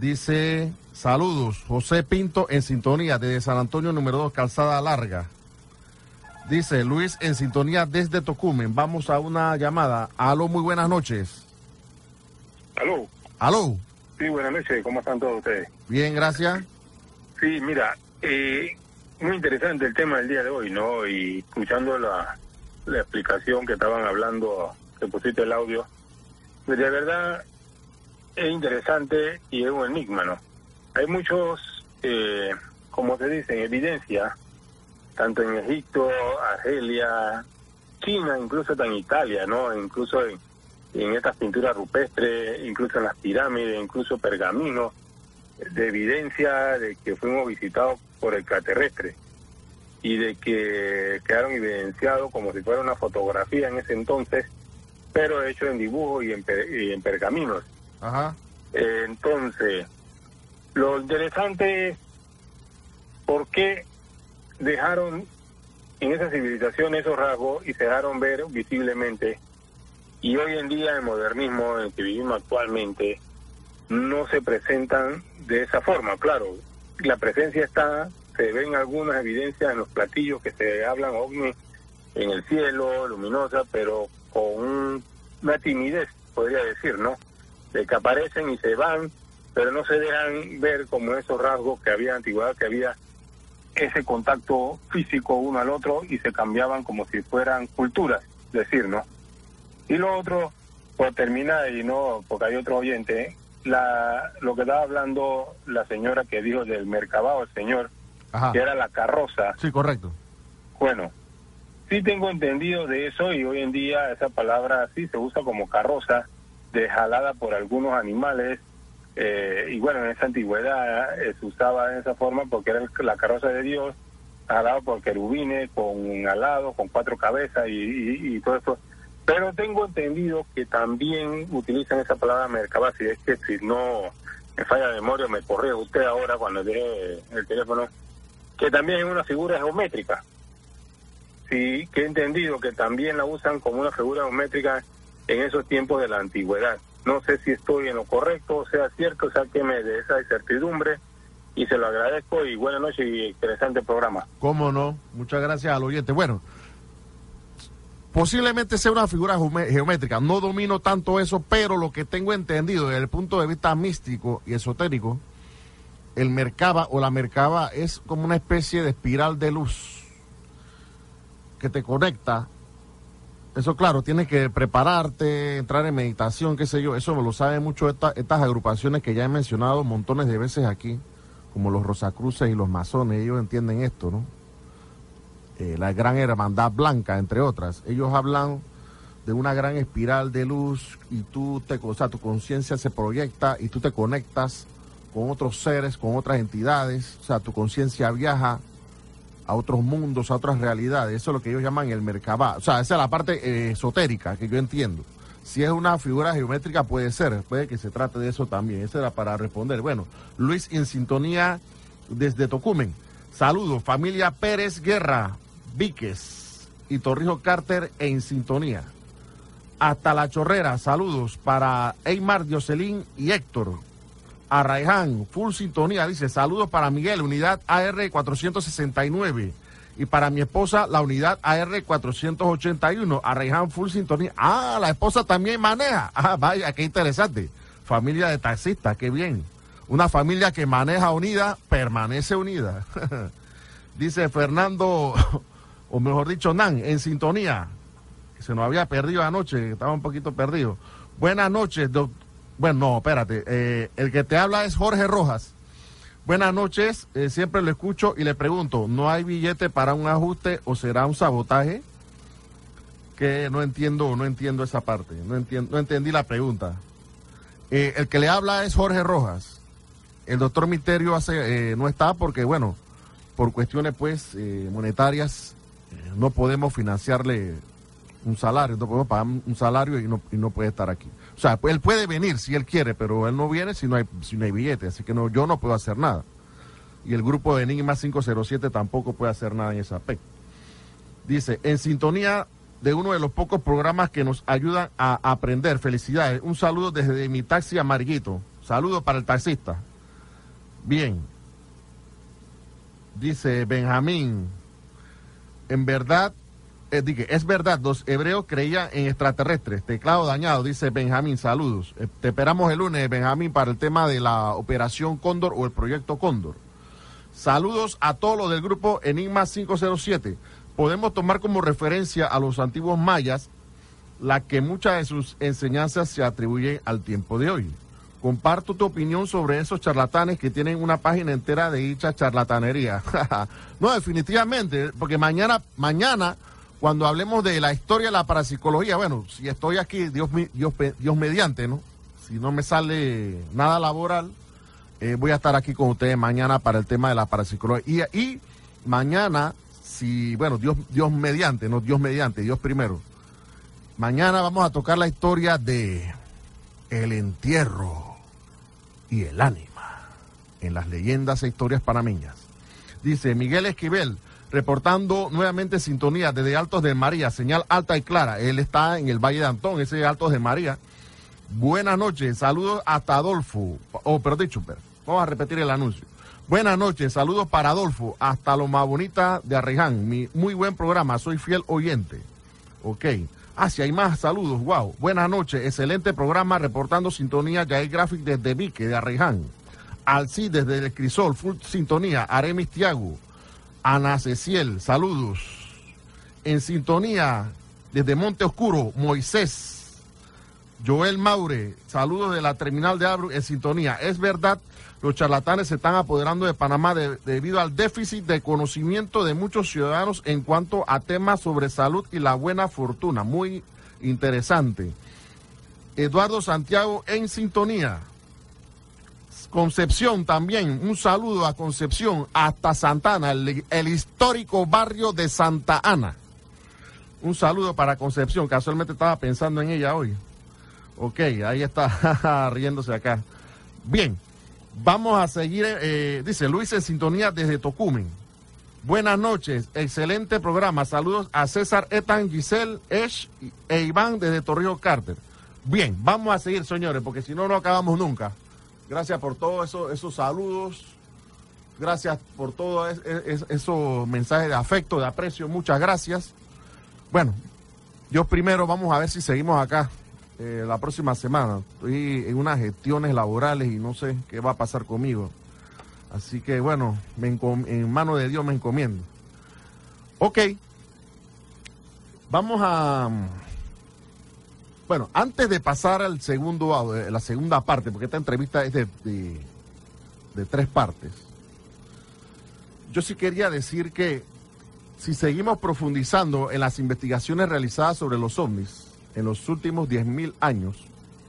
Dice, saludos, José Pinto en sintonía desde San Antonio número 2, Calzada Larga. Dice Luis en sintonía desde Tocumen. Vamos a una llamada. Aló, muy buenas noches. Aló. Aló. Sí, buenas noches. ¿Cómo están todos ustedes? Bien, gracias. Sí, mira, eh, muy interesante el tema del día de hoy, ¿no? Y escuchando la, explicación que estaban hablando, que pusiste el audio, pues de verdad es interesante y es un enigma, ¿no? Hay muchos, eh, como se dice, en evidencia, tanto en Egipto, Argelia, China, incluso en Italia, ¿no? Incluso en, en estas pinturas rupestres, incluso en las pirámides, incluso pergaminos, de evidencia de que fuimos visitados por extraterrestres y de que quedaron evidenciados como si fuera una fotografía en ese entonces, pero hecho en dibujo y en, en pergaminos. Ajá. entonces, lo interesante es por qué dejaron en esa civilización esos rasgos y se dejaron ver visiblemente. Y hoy en día, el modernismo en el que vivimos actualmente, no se presentan de esa forma. Claro, la presencia está, se ven algunas evidencias en los platillos que se hablan ovni en el cielo, luminosa, pero con una timidez, podría decir, ¿no? De que aparecen y se van, pero no se dejan ver como esos rasgos que había en antigüedad, que había ese contacto físico uno al otro y se cambiaban como si fueran culturas, decir, ¿no? Y lo otro, por terminar, y no, porque hay otro oyente, la, lo que estaba hablando la señora que dijo del Mercabao, el señor, que era la carroza. Sí, correcto. Bueno, sí tengo entendido de eso y hoy en día esa palabra sí se usa como carroza, de jalada por algunos animales. Eh, y bueno, en esa antigüedad eh, se usaba de esa forma porque era la carroza de Dios, jalado por querubines, con alado, con cuatro cabezas y, y todo eso pero tengo entendido que también utilizan esa palabra mercabasi, es que si no me falla de memoria, me corre usted ahora cuando deje el teléfono, que también es una figura geométrica. Sí, que he entendido que también la usan como una figura geométrica en esos tiempos de la antigüedad. No sé si estoy en lo correcto, o sea cierto, sáqueme de esa incertidumbre y se lo agradezco y buenas noches y interesante programa. ¿Cómo no? Muchas gracias al oyente. Bueno, Posiblemente sea una figura geométrica, no domino tanto eso, pero lo que tengo entendido desde el punto de vista místico y esotérico, el mercaba o la mercaba es como una especie de espiral de luz que te conecta. Eso claro, tienes que prepararte, entrar en meditación, qué sé yo, eso lo saben mucho estas agrupaciones que ya he mencionado montones de veces aquí, como los Rosacruces y los masones, ellos entienden esto, ¿no? Eh, la Gran Hermandad Blanca, entre otras. Ellos hablan de una gran espiral de luz y tú te, o sea, tu conciencia se proyecta y tú te conectas con otros seres, con otras entidades, o sea, tu conciencia viaja a otros mundos, a otras realidades. Eso es lo que ellos llaman el Merkabah. O sea, esa es la parte eh, esotérica que yo entiendo. Si es una figura geométrica, puede ser, puede que se trate de eso también. Eso era para responder. Bueno, Luis en sintonía desde Tocumen. Saludos, familia Pérez Guerra. Víquez y Torrijos Carter en sintonía. Hasta la chorrera, saludos para Eymar Dioselín y Héctor. Arraiján, full sintonía, dice, saludos para Miguel, unidad AR 469. Y para mi esposa, la unidad AR 481. Arraiján, full sintonía. Ah, la esposa también maneja. Ah, vaya, qué interesante. Familia de taxistas, qué bien. Una familia que maneja unida, permanece unida. dice Fernando o mejor dicho, Nan, en sintonía, se nos había perdido anoche, estaba un poquito perdido. Buenas noches, bueno, no, espérate, eh, el que te habla es Jorge Rojas. Buenas noches, eh, siempre lo escucho y le pregunto, ¿no hay billete para un ajuste o será un sabotaje? Que no entiendo, no entiendo esa parte, no, entiendo, no entendí la pregunta. Eh, el que le habla es Jorge Rojas. El doctor Misterio hace, no está porque, bueno, por cuestiones pues monetarias no podemos financiarle un salario, no podemos pagar un salario y no, y no puede estar aquí. O sea, él puede venir si él quiere, pero él no viene si no hay, si no hay billete, así que no, yo no puedo hacer nada. Y el grupo de Enigma 507 tampoco puede hacer nada en ese aspecto. Dice, en sintonía de uno de los pocos programas que nos ayudan a aprender. Felicidades. Un saludo desde mi taxi amarguito. Saludo para el taxista. Bien. Dice Benjamín, en verdad, eh, es verdad, los hebreos creían en extraterrestres. Teclado dañado, dice Benjamín, saludos. Eh, te esperamos el lunes, Benjamín, para el tema de la operación Cóndor o el proyecto Cóndor. Saludos a todos los del grupo Enigma 507. Podemos tomar como referencia a los antiguos mayas, la que muchas de sus enseñanzas se atribuyen al tiempo de hoy. Comparto tu opinión sobre esos charlatanes que tienen una página entera de dicha charlatanería. no, definitivamente, porque mañana, mañana, cuando hablemos de la historia de la parapsicología, bueno, si estoy aquí, Dios, Dios, Dios mediante, ¿no? Si no me sale nada laboral, eh, voy a estar aquí con ustedes mañana para el tema de la parapsicología. Y, y mañana, si, bueno, Dios, Dios mediante, no Dios mediante, Dios primero. Mañana vamos a tocar la historia de el entierro y el ánima en las leyendas e historias panameñas. Dice Miguel Esquivel, reportando nuevamente sintonía desde Altos de María, señal alta y clara. Él está en el Valle de Antón, ese Altos de María. Buenas noches, saludos hasta Adolfo. Oh, pero vamos a repetir el anuncio. Buenas noches, saludos para Adolfo, hasta lo más bonita de Arreján. Muy buen programa, soy fiel oyente. Ok. Ah, si hay más saludos, wow. Buenas noches, excelente programa reportando sintonía Yael Graphic desde Vique, de Arreján. Alci desde el Crisol, full sintonía, Aremis Tiago. Ana Ceciel, saludos. En sintonía desde Monte Oscuro, Moisés. Joel Maure, saludos de la terminal de Abru en sintonía. Es verdad los charlatanes se están apoderando de Panamá debido al déficit de conocimiento de muchos ciudadanos en cuanto a temas sobre salud y la buena fortuna. Muy interesante. Eduardo Santiago en sintonía. Concepción también, un saludo a Concepción hasta Santana, el, el histórico barrio de Santa Ana. Un saludo para Concepción, casualmente estaba pensando en ella hoy. Ok, ahí está riéndose acá. Bien, Vamos a seguir, eh, dice Luis en sintonía desde Tocumen. Buenas noches, excelente programa. Saludos a César Etan, Giselle, Esh e Iván desde Torrijos Carter. Bien, vamos a seguir, señores, porque si no, no acabamos nunca. Gracias por todos eso, esos saludos. Gracias por todos esos mensajes de afecto, de aprecio. Muchas gracias. Bueno, yo primero vamos a ver si seguimos acá. Eh, la próxima semana. Estoy en unas gestiones laborales y no sé qué va a pasar conmigo. Así que bueno, en mano de Dios me encomiendo. Ok. Vamos a... Bueno, antes de pasar al segundo, eh, la segunda parte, porque esta entrevista es de, de tres partes, yo sí quería decir que si seguimos profundizando en las investigaciones realizadas sobre los ovnis, en los últimos 10.000 años,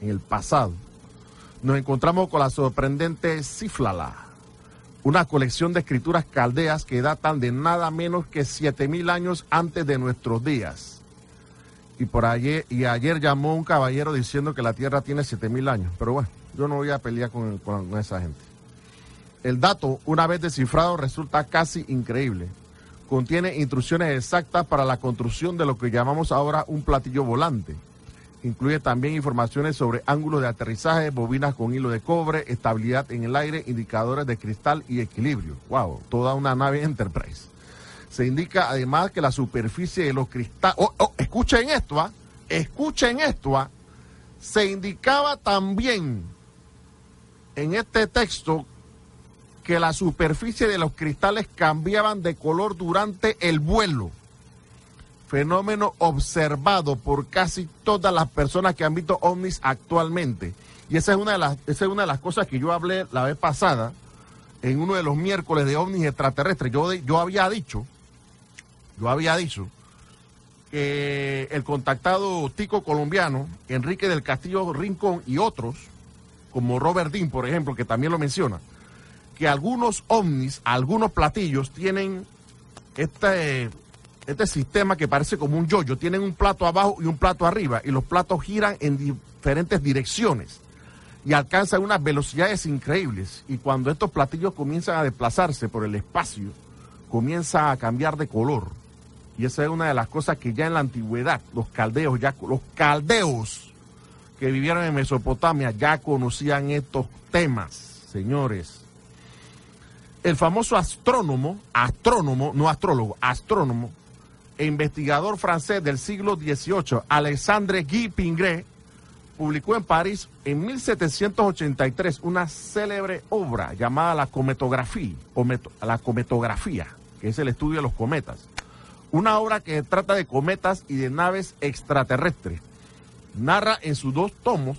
en el pasado, nos encontramos con la sorprendente Ciflala, una colección de escrituras caldeas que datan de nada menos que 7.000 años antes de nuestros días. Y por ayer, y ayer llamó un caballero diciendo que la Tierra tiene 7.000 años. Pero bueno, yo no voy a pelear con, con esa gente. El dato, una vez descifrado, resulta casi increíble contiene instrucciones exactas para la construcción de lo que llamamos ahora un platillo volante. Incluye también informaciones sobre ángulos de aterrizaje, bobinas con hilo de cobre, estabilidad en el aire, indicadores de cristal y equilibrio. ¡Wow! Toda una nave Enterprise. Se indica además que la superficie de los cristales... Oh, oh, escuchen esto, ¿ah? Escuchen esto, ¿ah? Se indicaba también en este texto que la superficie de los cristales cambiaban de color durante el vuelo. Fenómeno observado por casi todas las personas que han visto ovnis actualmente. Y esa es una de las, esa es una de las cosas que yo hablé la vez pasada en uno de los miércoles de ovnis extraterrestres. Yo, yo había dicho, yo había dicho que el contactado tico colombiano, Enrique del Castillo Rincón y otros, como Robert Dean, por ejemplo, que también lo menciona, que algunos ovnis, algunos platillos tienen este, este sistema que parece como un yoyo, tienen un plato abajo y un plato arriba, y los platos giran en diferentes direcciones y alcanzan unas velocidades increíbles. Y cuando estos platillos comienzan a desplazarse por el espacio, comienza a cambiar de color. Y esa es una de las cosas que ya en la antigüedad, los caldeos, ya los caldeos que vivieron en Mesopotamia ya conocían estos temas, señores el famoso astrónomo, astrónomo, no astrólogo, astrónomo, e investigador francés del siglo XVIII, Alexandre Guy Pingré, publicó en París en 1783 una célebre obra llamada la cometografía, la cometografía, que es el estudio de los cometas. Una obra que trata de cometas y de naves extraterrestres. Narra en sus dos tomos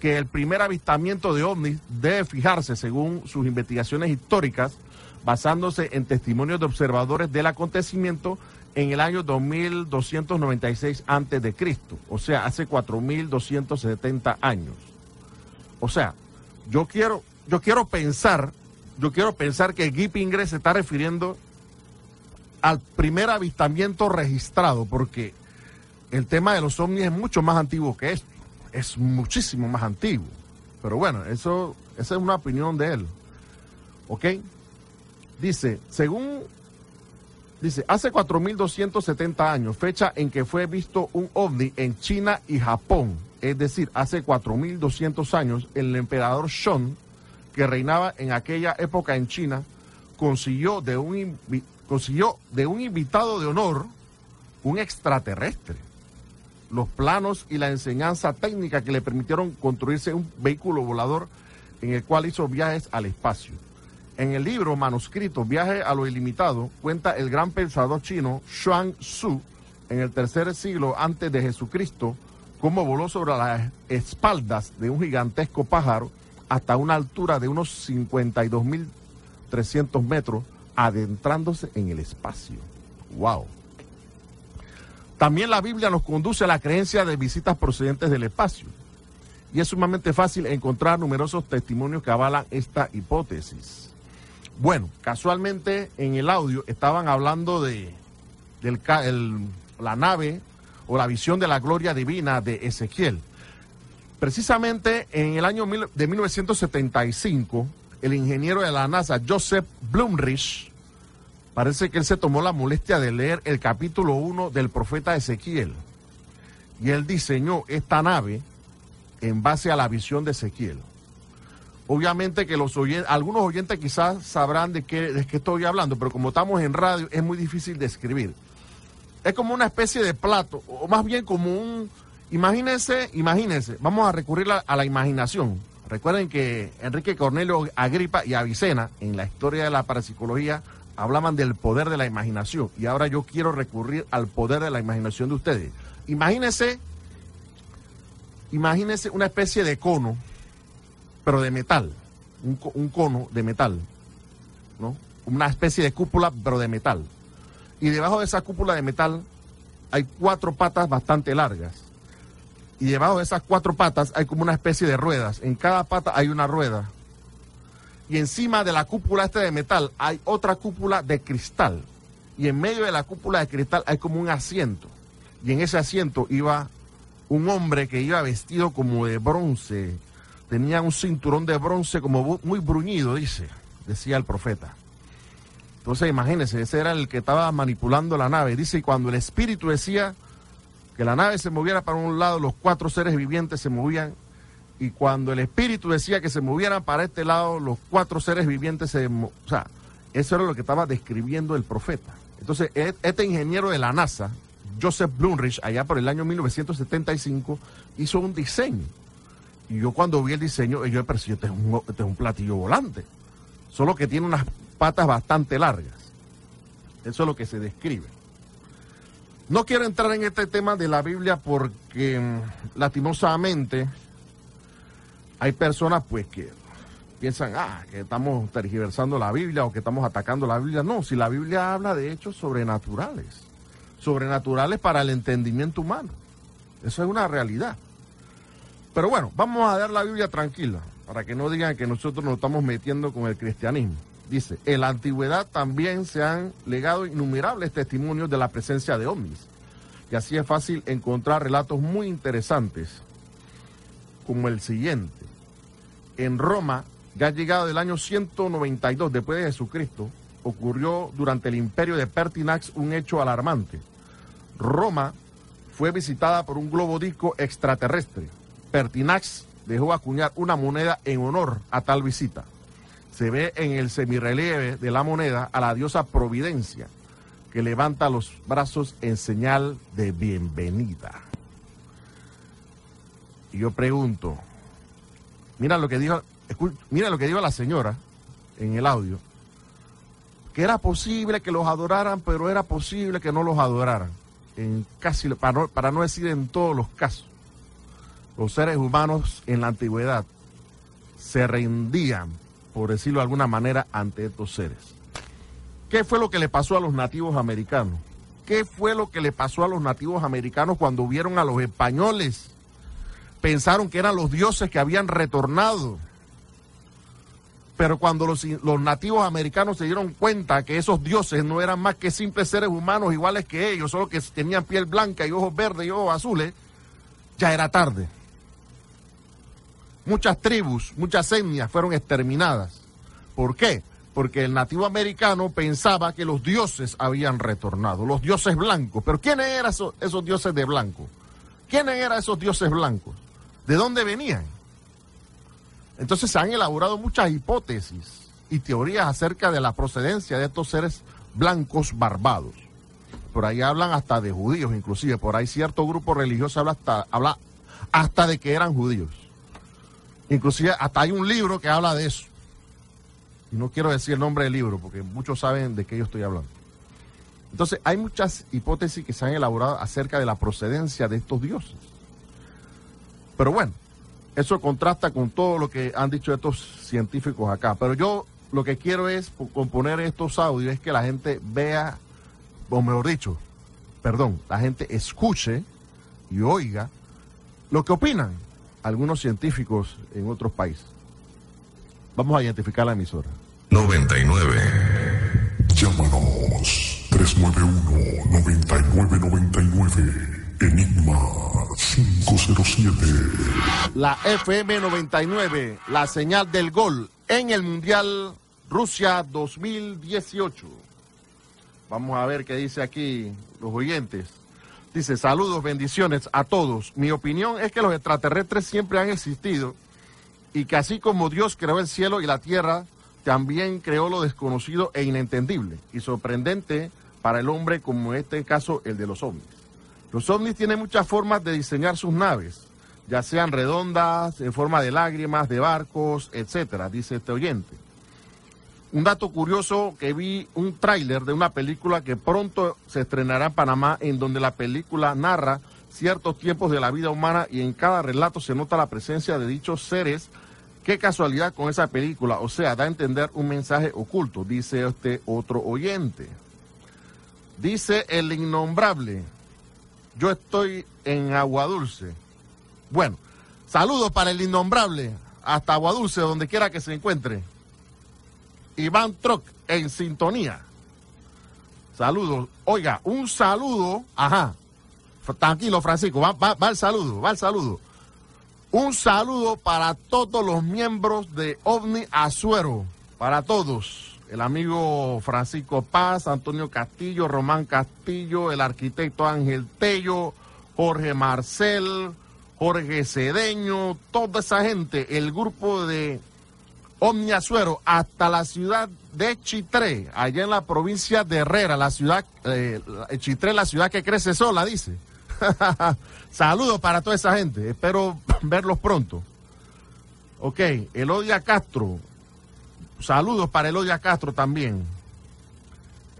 que el primer avistamiento de ovnis debe fijarse, según sus investigaciones históricas, basándose en testimonios de observadores del acontecimiento en el año 2296 antes de Cristo, o sea, hace 4270 años. O sea, yo quiero yo quiero pensar, yo quiero pensar que Guy Pingre se está refiriendo al primer avistamiento registrado, porque el tema de los ovnis es mucho más antiguo que esto, es muchísimo más antiguo. Pero bueno, eso, esa es una opinión de él. ¿Ok? Dice, según, dice, hace 4.270 años, fecha en que fue visto un ovni en China y Japón, es decir, hace 4.200 años, el emperador Shun, que reinaba en aquella época en China, consiguió de un, consiguió de un invitado de honor un extraterrestre. Los planos y la enseñanza técnica que le permitieron construirse un vehículo volador en el cual hizo viajes al espacio. En el libro manuscrito Viaje a lo ilimitado cuenta el gran pensador chino Xuan Tzu en el tercer siglo antes de Jesucristo cómo voló sobre las espaldas de un gigantesco pájaro hasta una altura de unos 52.300 metros adentrándose en el espacio. ¡Wow! También la Biblia nos conduce a la creencia de visitas procedentes del espacio. Y es sumamente fácil encontrar numerosos testimonios que avalan esta hipótesis. Bueno, casualmente en el audio estaban hablando de la nave o la visión de la gloria divina de Ezequiel. Precisamente en el año de 1975, el ingeniero de la NASA, Joseph Blumrich, parece que él se tomó la molestia de leer el capítulo 1 del profeta Ezequiel. Y él diseñó esta nave en base a la visión de Ezequiel. Obviamente que los oyentes, algunos oyentes quizás sabrán de qué, de qué estoy hablando, pero como estamos en radio es muy difícil de escribir. Es como una especie de plato, o más bien como un, imagínense, imagínense, vamos a recurrir a la imaginación. Recuerden que Enrique Cornelio Agripa y Avicena, en la historia de la parapsicología, hablaban del poder de la imaginación. Y ahora yo quiero recurrir al poder de la imaginación de ustedes. Imagínense, imagínense una especie de cono, pero de metal. Un, cono de metal. ¿No? Una especie de cúpula, pero de metal. Y debajo de esa cúpula de metal hay cuatro patas bastante largas y debajo de esas cuatro patas hay como una especie de ruedas. En cada pata hay una rueda. Y encima de la cúpula de metal hay otra cúpula de cristal. Y en medio de la cúpula de cristal hay como un asiento. Y en ese asiento iba un hombre que iba vestido como de bronce. Tenía un cinturón de bronce como muy bruñido, dice, decía el profeta. Entonces imagínense, ese era el que estaba manipulando la nave. Dice, y cuando el espíritu decía, que la nave se moviera para un lado, los cuatro seres vivientes se movían, y cuando el espíritu decía que se movieran para este lado, los cuatro seres vivientes se... O sea, eso era lo que estaba describiendo el profeta. Entonces, e, este ingeniero de la NASA, Joseph Blumrich, allá por el año 1975, hizo un diseño. Y yo cuando vi el diseño, yo pensé, este es, este es un platillo volante, solo que tiene unas patas bastante largas. Eso es lo que se describe. No quiero entrar en este tema de la Biblia porque mm, lastimosamente hay personas pues que piensan, ah, que estamos tergiversando la Biblia o que estamos atacando la Biblia. No, si la Biblia habla de hechos sobrenaturales, sobrenaturales para el entendimiento humano. Eso es una realidad. Pero bueno, vamos a dar la Biblia tranquila, para que no digan que nosotros nos estamos metiendo con el cristianismo. Dice, en la antigüedad también se han legado innumerables testimonios de la presencia de ovnis. Y así es fácil encontrar relatos muy interesantes, como el siguiente. En Roma, ya llegado del año 192 después de Jesucristo, ocurrió durante el imperio de Pertinax un hecho alarmante. Roma fue visitada por un globo disco extraterrestre. Pertinax dejó acuñar una moneda en honor a tal visita se ve en el semirrelieve de la moneda a la diosa Providencia, que levanta los brazos en señal de bienvenida. Y yo pregunto, mira lo que dijo, mira lo que dijo la señora en el audio, que era posible que los adoraran, pero era posible que no los adoraran, en casi, para no, para no decir en todos los casos. los seres humanos en la antigüedad se rendían, por decirlo de alguna manera, ante estos seres. ¿Qué fue lo que le pasó a los nativos americanos? ¿Qué fue lo que le pasó a los nativos americanos cuando vieron a los españoles? Pensaron que eran los dioses que habían retornado. Pero cuando los, nativos americanos se dieron cuenta que esos dioses no eran más que simples seres humanos iguales que ellos, solo que tenían piel blanca y ojos verdes y ojos azules, ya era tarde. Muchas tribus, muchas etnias fueron exterminadas. ¿Por qué? Porque el nativo americano pensaba que los dioses habían retornado, los dioses blancos. Pero ¿quiénes eran esos, dioses de blanco? ¿Quiénes eran esos dioses blancos? ¿De dónde venían? Entonces se han elaborado muchas hipótesis y teorías acerca de la procedencia de estos seres blancos barbados. Por ahí hablan hasta de judíos, inclusive. Por ahí cierto grupo religioso habla hasta, habla hasta de que eran judíos. Inclusive hasta hay un libro que habla de eso. Y no quiero decir el nombre del libro porque muchos saben de qué yo estoy hablando. Entonces hay muchas hipótesis que se han elaborado acerca de la procedencia de estos dioses. Pero bueno, eso contrasta con todo lo que han dicho estos científicos acá. Pero yo lo que quiero es componer estos audios, es que la gente vea, o mejor dicho, perdón, la gente escuche y oiga lo que opinan algunos científicos en otros países. Vamos a identificar la emisora. 99. Llámanos 391-9999. Enigma 507. La FM 99, la señal del gol en el Mundial Rusia 2018. Vamos a ver qué dice aquí los oyentes. Dice, saludos, bendiciones a todos. Mi opinión es que los extraterrestres siempre han existido y que así como Dios creó el cielo y la tierra, también creó lo desconocido e inentendible y sorprendente para el hombre como en este caso el de los ovnis. Los ovnis tienen muchas formas de diseñar sus naves, ya sean redondas, en forma de lágrimas, de barcos, etcétera, dice este oyente. Un dato curioso que vi un tráiler de una película que pronto se estrenará en Panamá, en donde la película narra ciertos tiempos de la vida humana y en cada relato se nota la presencia de dichos seres. Qué casualidad con esa película, o sea, da a entender un mensaje oculto, dice este otro oyente. Dice el innombrable, yo estoy en Agua Dulce. Bueno, saludos para el innombrable, hasta Agua Dulce, donde quiera que se encuentre. Iván Troc en sintonía. Saludos. Oiga, un saludo. Ajá. Tranquilo, Francisco. Va, va, el saludo, va el saludo. Un saludo para todos los miembros de OVNI Azuero. Para todos. El amigo Francisco Paz, Antonio Castillo, Román Castillo, el arquitecto Ángel Tello, Jorge Marcel, Jorge Cedeño, toda esa gente, el grupo de Omniazuero hasta la ciudad de Chitré, allá en la provincia de Herrera, la ciudad, eh, Chitré, la ciudad que crece sola, dice. Saludos para toda esa gente, espero verlos pronto. Ok, Elodia Castro, saludos para Elodia Castro también.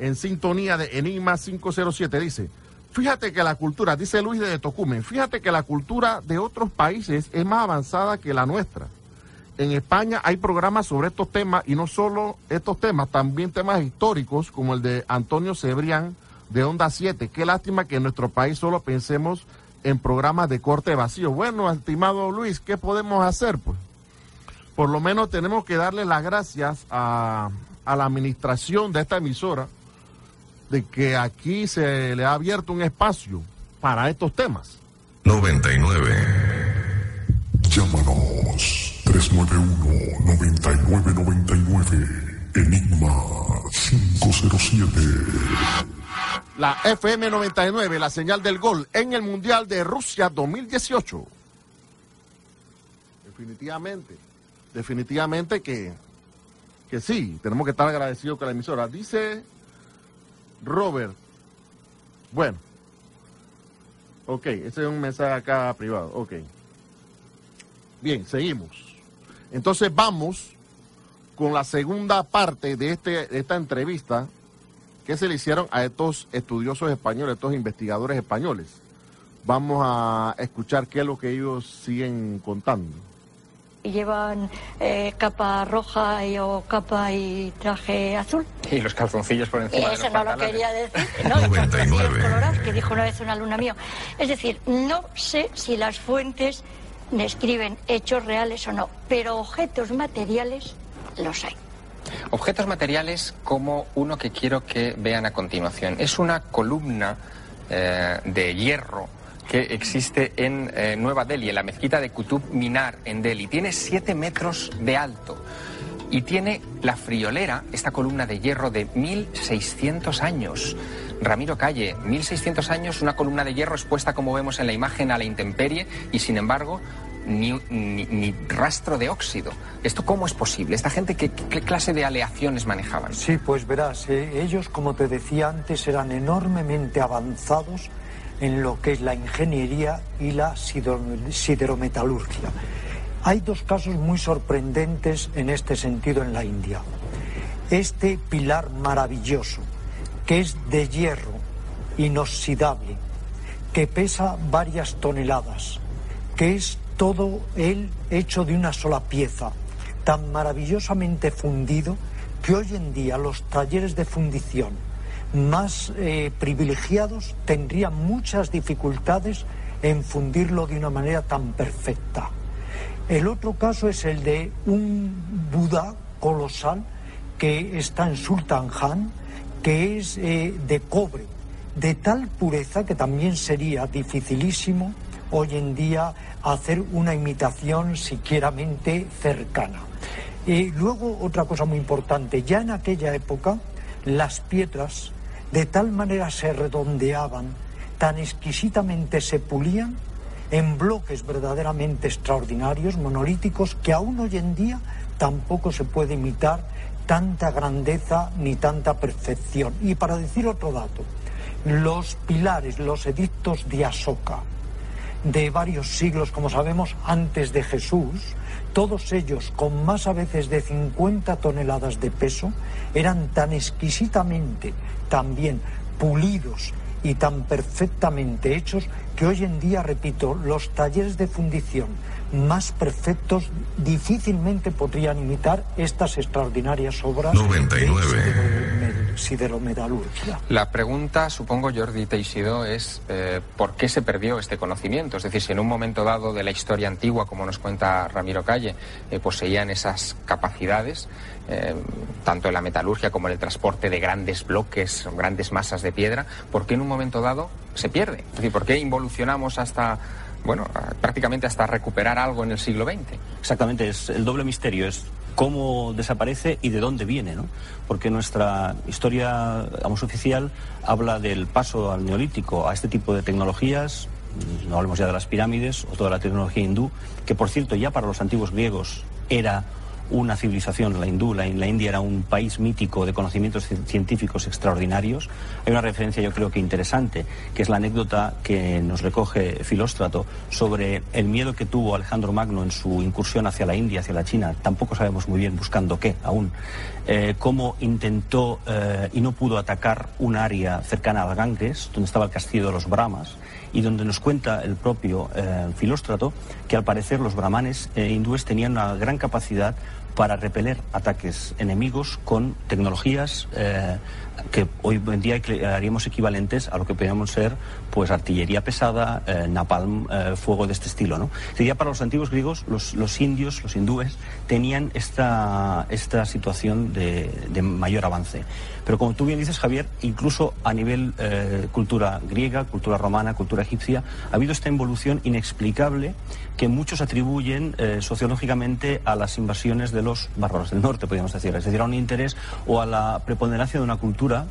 En sintonía de Enigma 507 dice, fíjate que la cultura, dice Luis de Tocumen, fíjate que la cultura de otros países es más avanzada que la nuestra en España hay programas sobre estos temas y no solo estos temas, también temas históricos como el de Antonio Cebrián de Onda 7. Qué lástima que en nuestro país solo pensemos en programas de corte vacío. Bueno, estimado Luis, ¿qué podemos hacer? Pues por lo menos tenemos que darle las gracias a, la administración de esta emisora de que aquí se le ha abierto un espacio para estos temas. 99. Llámanos 391-9999. Enigma 507. La FM 99, la señal del gol en el Mundial de Rusia 2018. Definitivamente, definitivamente que, que sí, tenemos que estar agradecidos con la emisora. Dice Robert, bueno, ok, ese es un mensaje acá privado, ok. Bien, seguimos. Entonces vamos con la segunda parte de, este, esta entrevista que se le hicieron a estos estudiosos españoles, estos investigadores españoles, Vamos a escuchar qué es lo que ellos siguen contando llevan eh, capa roja y, o capa y traje azul. Y los calzoncillos por encima. Eso no lo quería decir. No, los calzoncillos colorados, que dijo una vez un alumna mío. Es decir, no sé si las fuentes describen hechos reales o no, pero objetos materiales los hay. Objetos materiales como uno que quiero que vean a continuación. Es una columna eh, de hierro que existe en eh, Nueva Delhi, en la mezquita de Qutub Minar, en Delhi. Tiene siete metros de alto y tiene la friolera, esta columna de hierro de 1600 años. Ramiro Calle, 1600 años, una columna de hierro expuesta, como vemos en la imagen, a la intemperie y, sin embargo, ni, rastro de óxido. ¿Esto cómo es posible? ¿Esta gente qué, clase de aleaciones manejaban? Sí, pues verás, eh, ellos, como te decía antes, eran enormemente avanzados en lo que es la ingeniería y la siderometalurgia. Hay dos casos muy sorprendentes en este sentido en la India. Este pilar maravilloso, que es de hierro inoxidable, que pesa varias toneladas, que es todo él hecho de una sola pieza, tan maravillosamente fundido que hoy en día los talleres de fundición más eh, privilegiados tendrían muchas dificultades en fundirlo de una manera tan perfecta. El otro caso es el de un Buda colosal que está en Sultanhan, que es eh, de cobre, de tal pureza que también sería dificilísimo hoy en día hacer una imitación siquieramente cercana. Y luego otra cosa muy importante, ya en aquella época las piedras de tal manera se redondeaban, tan exquisitamente se pulían en bloques verdaderamente extraordinarios, monolíticos, que aún hoy en día tampoco se puede imitar tanta grandeza ni tanta perfección. Y para decir otro dato, los pilares, los edictos de Asoka, de varios siglos, como sabemos, antes de Jesús, todos ellos con más a veces de 50 toneladas de peso, eran tan exquisitamente también pulidos y tan perfectamente hechos que hoy en día, repito, los talleres de fundición más perfectos difícilmente podrían imitar estas extraordinarias obras 99. de siderometalurgia. La pregunta, supongo, Jordi Teixido, es eh, ¿por qué se perdió este conocimiento? Es decir, si en un momento dado de la historia antigua, como nos cuenta Ramiro Calle, eh, poseían esas capacidades, eh, tanto en la metalurgia como en el transporte de grandes bloques, grandes masas de piedra, ¿por qué en un momento dado se pierde? Es decir, ¿por qué involucionamos hasta bueno, prácticamente hasta recuperar algo en el siglo XX. Exactamente, es el doble misterio, es cómo desaparece y de dónde viene, ¿no? Porque nuestra historia, vamos, oficial habla del paso al neolítico, a este tipo de tecnologías, no hablemos ya de las pirámides o toda la tecnología hindú, que por cierto ya para los antiguos griegos era una civilización, la hindú, la, India era un país mítico de conocimientos científicos extraordinarios. Hay una referencia yo creo que interesante, que es la anécdota que nos recoge Filóstrato sobre el miedo que tuvo Alejandro Magno en su incursión hacia la India, hacia la China. Tampoco sabemos muy bien buscando qué aún. Eh, cómo intentó eh, y no pudo atacar un área cercana al Ganges, donde estaba el castillo de los Brahmas, y donde nos cuenta el propio eh, Filóstrato que al parecer los brahmanes hindúes tenían una gran capacidad para repeler ataques enemigos con tecnologías eh, que hoy en día haríamos equivalentes a lo que podríamos ser pues artillería pesada, eh, napalm, eh, fuego de este estilo. ¿no? Sería para los antiguos griegos, los, los indios, los hindúes, tenían esta, esta situación de, de, mayor avance. Pero como tú bien dices, Javier, incluso a nivel cultura griega, cultura romana, cultura egipcia, ha habido esta involución inexplicable que muchos atribuyen sociológicamente a las invasiones de los bárbaros del norte, podríamos decir, es decir, a un interés o a la preponderancia de una cultura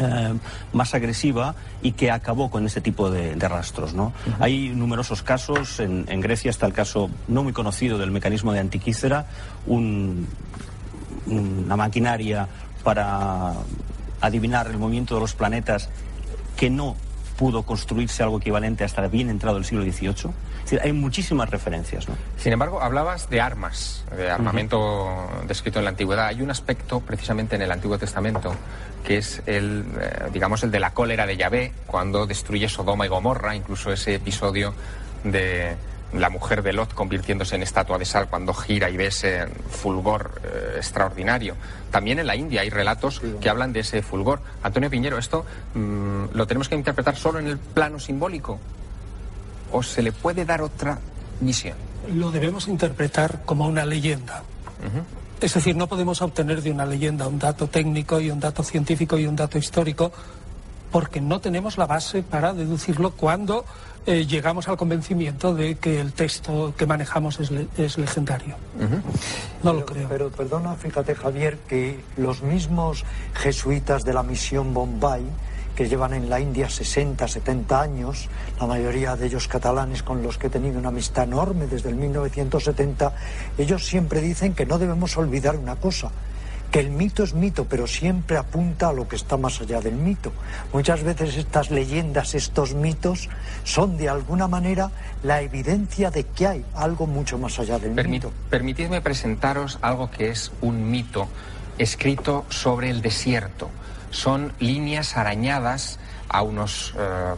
eh, más agresiva y que acabó con ese tipo de, rastros. ¿no? Hay numerosos casos, en, Grecia está el caso no muy conocido del mecanismo de Antiquícera, una maquinaria para adivinar el movimiento de los planetas que no pudo construirse algo equivalente hasta bien entrado el siglo XVIII. Es decir, hay muchísimas referencias. ¿no? Sin embargo, hablabas de armas, de armamento descrito en la antigüedad. Hay un aspecto precisamente en el Antiguo Testamento que es el, eh, digamos, el de la cólera de Yahvé cuando destruye Sodoma y Gomorra, incluso ese episodio de la mujer de Lot convirtiéndose en estatua de sal cuando gira y ve ese fulgor eh, extraordinario. También en la India hay relatos que hablan de ese fulgor. Antonio Piñero, ¿esto mm, lo tenemos que interpretar solo en el plano simbólico? ¿O se le puede dar otra visión? Lo debemos interpretar como una leyenda. Es decir, no podemos obtener de una leyenda un dato técnico y un dato científico y un dato histórico porque no tenemos la base para deducirlo cuando eh, llegamos al convencimiento de que el texto que manejamos es, es legendario. No lo creo. Pero perdona, fíjate Javier, que los mismos jesuitas de la misión Bombay, que llevan en la India 60, 70 años, la mayoría de ellos catalanes con los que he tenido una amistad enorme desde el 1970, ellos siempre dicen que no debemos olvidar una cosa, que el mito es mito, pero siempre apunta a lo que está más allá del mito. Muchas veces estas leyendas, estos mitos, son de alguna manera la evidencia de que hay algo mucho más allá del mito. Permitidme presentaros algo que es un mito escrito sobre el desierto. Son líneas arañadas a unos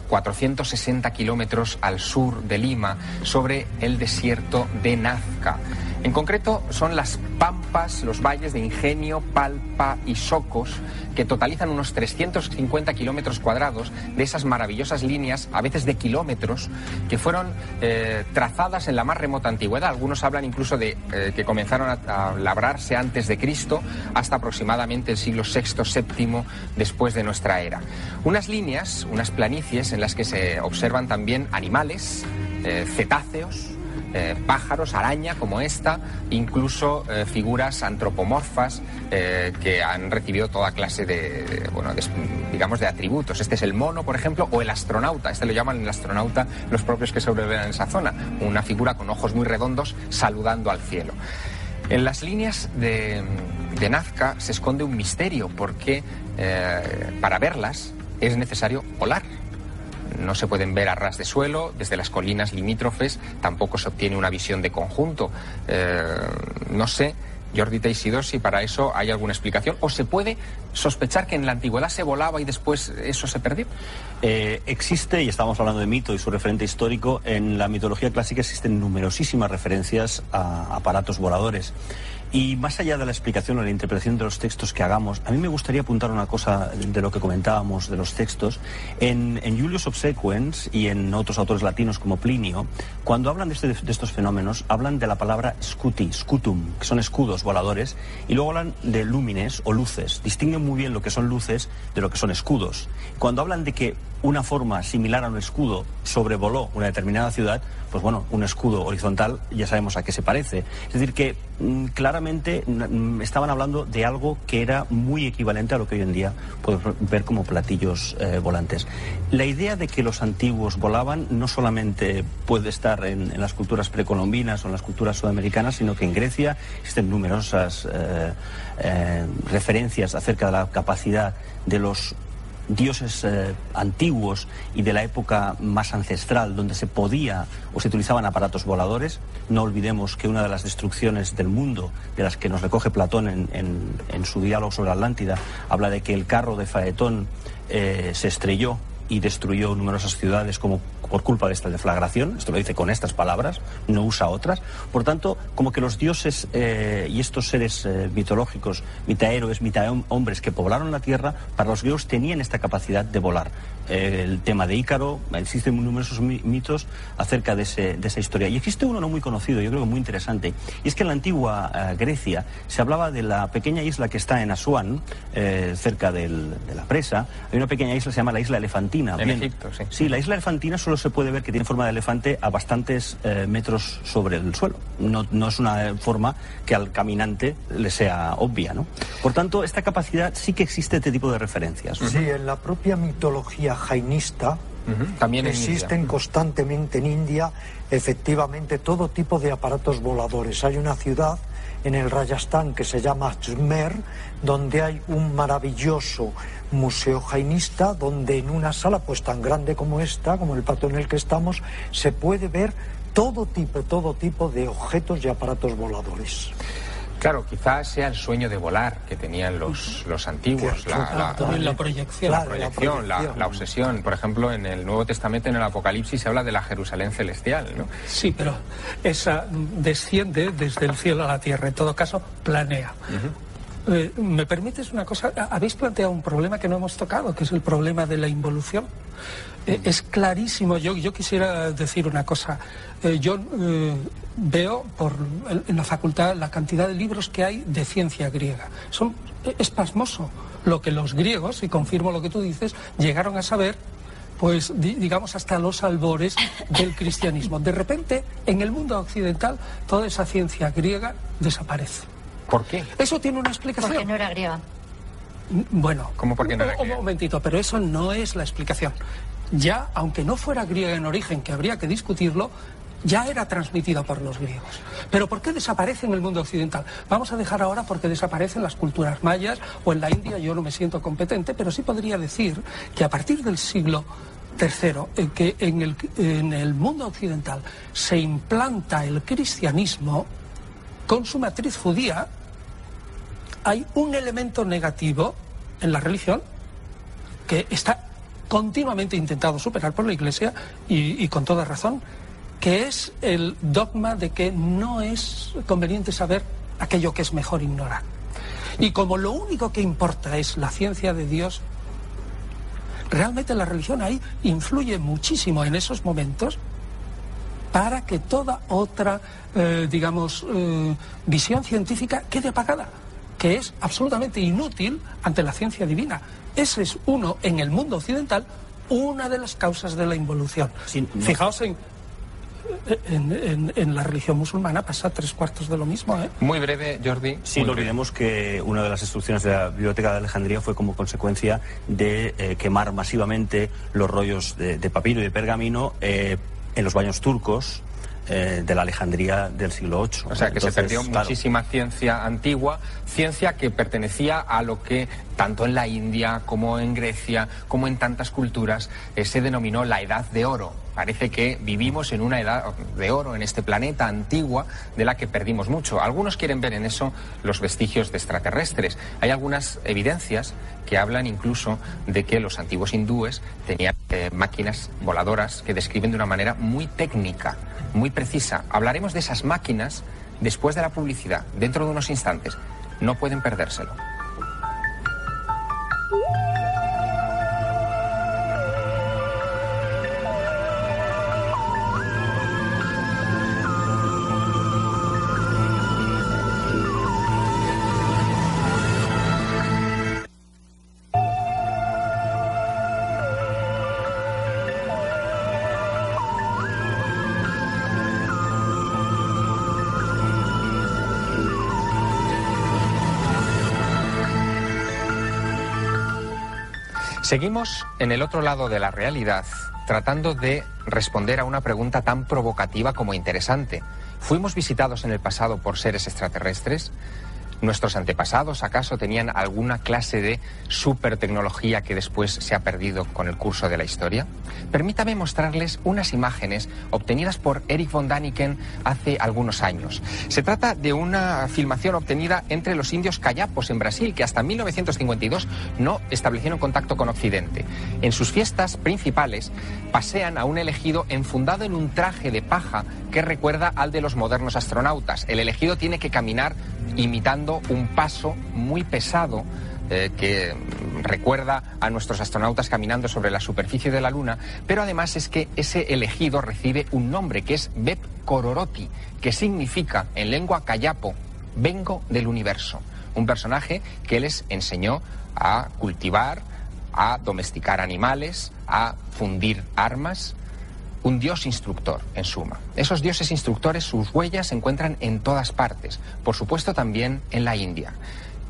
460 eh, kilómetros al sur de Lima, sobre el desierto de Nazca. En concreto, son las pampas, los valles de Ingenio, Palpa y Socos, que totalizan unos 350 kilómetros cuadrados de esas maravillosas líneas, a veces de kilómetros, que fueron eh, trazadas en la más remota antigüedad. Algunos hablan incluso de eh, que comenzaron a, labrarse antes de Cristo hasta aproximadamente el siglo VI, VII después de nuestra era. Unas líneas, unas planicies en las que se observan también animales, eh, cetáceos, eh, pájaros, araña como esta, incluso eh, figuras antropomorfas que han recibido toda clase de, bueno, digamos, de atributos. Este es el mono, por ejemplo, o el astronauta. Este lo llaman el astronauta los propios que sobreviven en esa zona. Una figura con ojos muy redondos saludando al cielo. En las líneas de, de Nazca se esconde un misterio porque para verlas es necesario volar no se pueden ver a ras de suelo, desde las colinas limítrofes tampoco se obtiene una visión de conjunto. Eh, no sé, Jordi Teisidor, si para eso hay alguna explicación, o se puede sospechar que en la antigüedad se volaba y después eso se perdió. Eh, existe, y estamos hablando de mito y su referente histórico, en la mitología clásica existen numerosísimas referencias a aparatos voladores. Y más allá de la explicación o la interpretación de los textos que hagamos, a mí me gustaría apuntar una cosa de lo que comentábamos de los textos. En, en Julius Obsequens y en otros autores latinos como Plinio, cuando hablan de, este, de, estos fenómenos, hablan de la palabra scuti, scutum, que son escudos voladores, y luego hablan de lumines o luces. Distinguen muy bien lo que son luces de lo que son escudos. Cuando hablan de que una forma similar a un escudo sobrevoló una determinada ciudad, pues bueno, un escudo horizontal ya sabemos a qué se parece. Es decir, que mm, claramente mm, estaban hablando de algo que era muy equivalente a lo que hoy en día podemos ver como platillos eh, volantes. La idea de que los antiguos volaban no solamente puede estar en, las culturas precolombinas o en las culturas sudamericanas, sino que en Grecia existen numerosas eh, eh, referencias acerca de la capacidad de los dioses eh, antiguos y de la época más ancestral, donde se podía o se utilizaban aparatos voladores. No olvidemos que una de las destrucciones del mundo, de las que nos recoge Platón en, en, su diálogo sobre Atlántida, habla de que el carro de Faetón eh, se estrelló y destruyó numerosas ciudades como por culpa de esta deflagración, esto lo dice con estas palabras, no usa otras. Por tanto, como que los dioses eh, y estos seres eh, mitológicos, mitad héroes, mitad hombres que poblaron la tierra, para los griegos tenían esta capacidad de volar. Eh, el tema de Ícaro, existen numerosos mitos acerca de, ese, de, esa historia. Y existe uno no muy conocido, yo creo que muy interesante, y es que en la antigua Grecia se hablaba de la pequeña isla que está en Asuán, cerca del, de la presa, hay una pequeña isla que se llama la isla Elefantina. En Egipto, sí. Sí, la isla Elefantina solo se puede ver que tiene forma de elefante a bastantes eh, metros sobre el suelo. No, no, es una forma que al caminante le sea obvia, ¿no? Por tanto, esta capacidad sí que existe este tipo de referencias. Sí, en la propia mitología jainista, También existen constantemente en India efectivamente todo tipo de aparatos voladores. Hay una ciudad en el Rajasthan que se llama Ajmer, donde hay un maravilloso museo jainista, donde en una sala pues tan grande como esta, como el pato en el que estamos, se puede ver todo tipo, todo tipo de objetos y aparatos voladores. Claro, quizás sea el sueño de volar que tenían los, los antiguos. La, la, proyección. La, proyección, la, obsesión. Por ejemplo, en el Nuevo Testamento, en el Apocalipsis, se habla de la Jerusalén celestial, ¿no? Sí, pero esa desciende desde el cielo a la tierra. En todo caso, planea. Eh, ¿Me permites una cosa? Habéis planteado un problema que no hemos tocado, que es el problema de la involución. Eh, es clarísimo. Yo, yo quisiera decir una cosa. Eh, yo veo por, en la facultad la cantidad de libros que hay de ciencia griega. Son, es pasmoso lo que los griegos, y confirmo lo que tú dices, llegaron a saber pues digamos hasta los albores del cristianismo. De repente, en el mundo occidental, toda esa ciencia griega desaparece. ¿Por qué? Eso tiene una explicación. Porque no era griega. Bueno, ¿Cómo porque no era un momentito, pero eso no es la explicación ya, aunque no fuera griega en origen, que habría que discutirlo, ya era transmitida por los griegos. Pero ¿por qué desaparece en el mundo occidental? Vamos a dejar ahora porque desaparecen las culturas mayas o en la India yo no me siento competente, pero sí podría decir que a partir del siglo III, en que en el, en el mundo occidental se implanta el cristianismo con su matriz judía, hay un elemento negativo en la religión que está continuamente intentado superar por la Iglesia y, con toda razón, que es el dogma de que no es conveniente saber aquello que es mejor ignorar. Y como lo único que importa es la ciencia de Dios, realmente la religión ahí influye muchísimo en esos momentos para que toda otra, eh, digamos, eh, visión científica quede apagada, que es absolutamente inútil ante la ciencia divina. Ese es uno, en el mundo occidental, una de las causas de la involución. Fijaos en, en, la religión musulmana pasa tres cuartos de lo mismo. ¿eh? Muy breve, Jordi. Sí, no olvidemos que una de las destrucciones de la Biblioteca de Alejandría fue como consecuencia de eh, quemar masivamente los rollos de, papiro y de pergamino eh, en los baños turcos eh, de la Alejandría del siglo VIII. O sea, que se perdió muchísima ciencia antigua, ciencia que pertenecía a lo que tanto en la India como en Grecia, como en tantas culturas, eh, se denominó la Edad de Oro. Parece que vivimos en una edad de oro en este planeta antigua de la que perdimos mucho. Algunos quieren ver en eso los vestigios de extraterrestres. Hay algunas evidencias que hablan incluso de que los antiguos hindúes tenían eh, máquinas voladoras que describen de una manera muy técnica muy precisa. Hablaremos de esas máquinas después de la publicidad, dentro de unos instantes. No pueden perdérselo. Seguimos en el otro lado de la realidad, tratando de responder a una pregunta tan provocativa como interesante. ¿Fuimos visitados en el pasado por seres extraterrestres? ¿Nuestros antepasados acaso tenían alguna clase de supertecnología que después se ha perdido con el curso de la historia? Permítame mostrarles unas imágenes obtenidas por Eric von Daniken hace algunos años. Se trata de una filmación obtenida entre los indios cayapos en Brasil que hasta 1952 no establecieron contacto con Occidente. En sus fiestas principales pasean a un elegido enfundado en un traje de paja que recuerda al de los modernos astronautas. El elegido tiene que caminar imitando un paso muy pesado eh, que recuerda a nuestros astronautas caminando sobre la superficie de la Luna, pero además es que ese elegido recibe un nombre que es Beb Kororoti, que significa en lengua cayapo, vengo del universo. Un personaje que les enseñó a cultivar, a domesticar animales, a fundir armas, un dios instructor, en suma. Esos dioses instructores, sus huellas se encuentran en todas partes, por supuesto también en la India.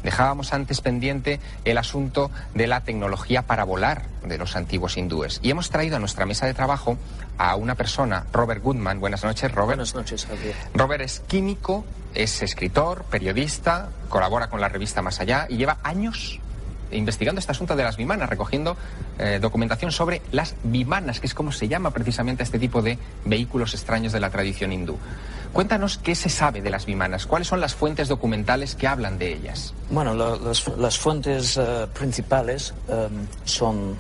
Dejábamos antes pendiente el asunto de la tecnología para volar de los antiguos hindúes. Y hemos traído a nuestra mesa de trabajo a una persona, Robert Goodman. Buenas noches, Robert. Buenas noches, Javier. Robert es químico, es escritor, periodista, colabora con la revista Más Allá y lleva años investigando este asunto de las bimanas, recogiendo eh, documentación sobre las bimanas, que es como se llama precisamente este tipo de vehículos extraños de la tradición hindú. Cuéntanos qué se sabe de las bimanas, cuáles son las fuentes documentales que hablan de ellas. Bueno, las, fuentes eh, principales em, son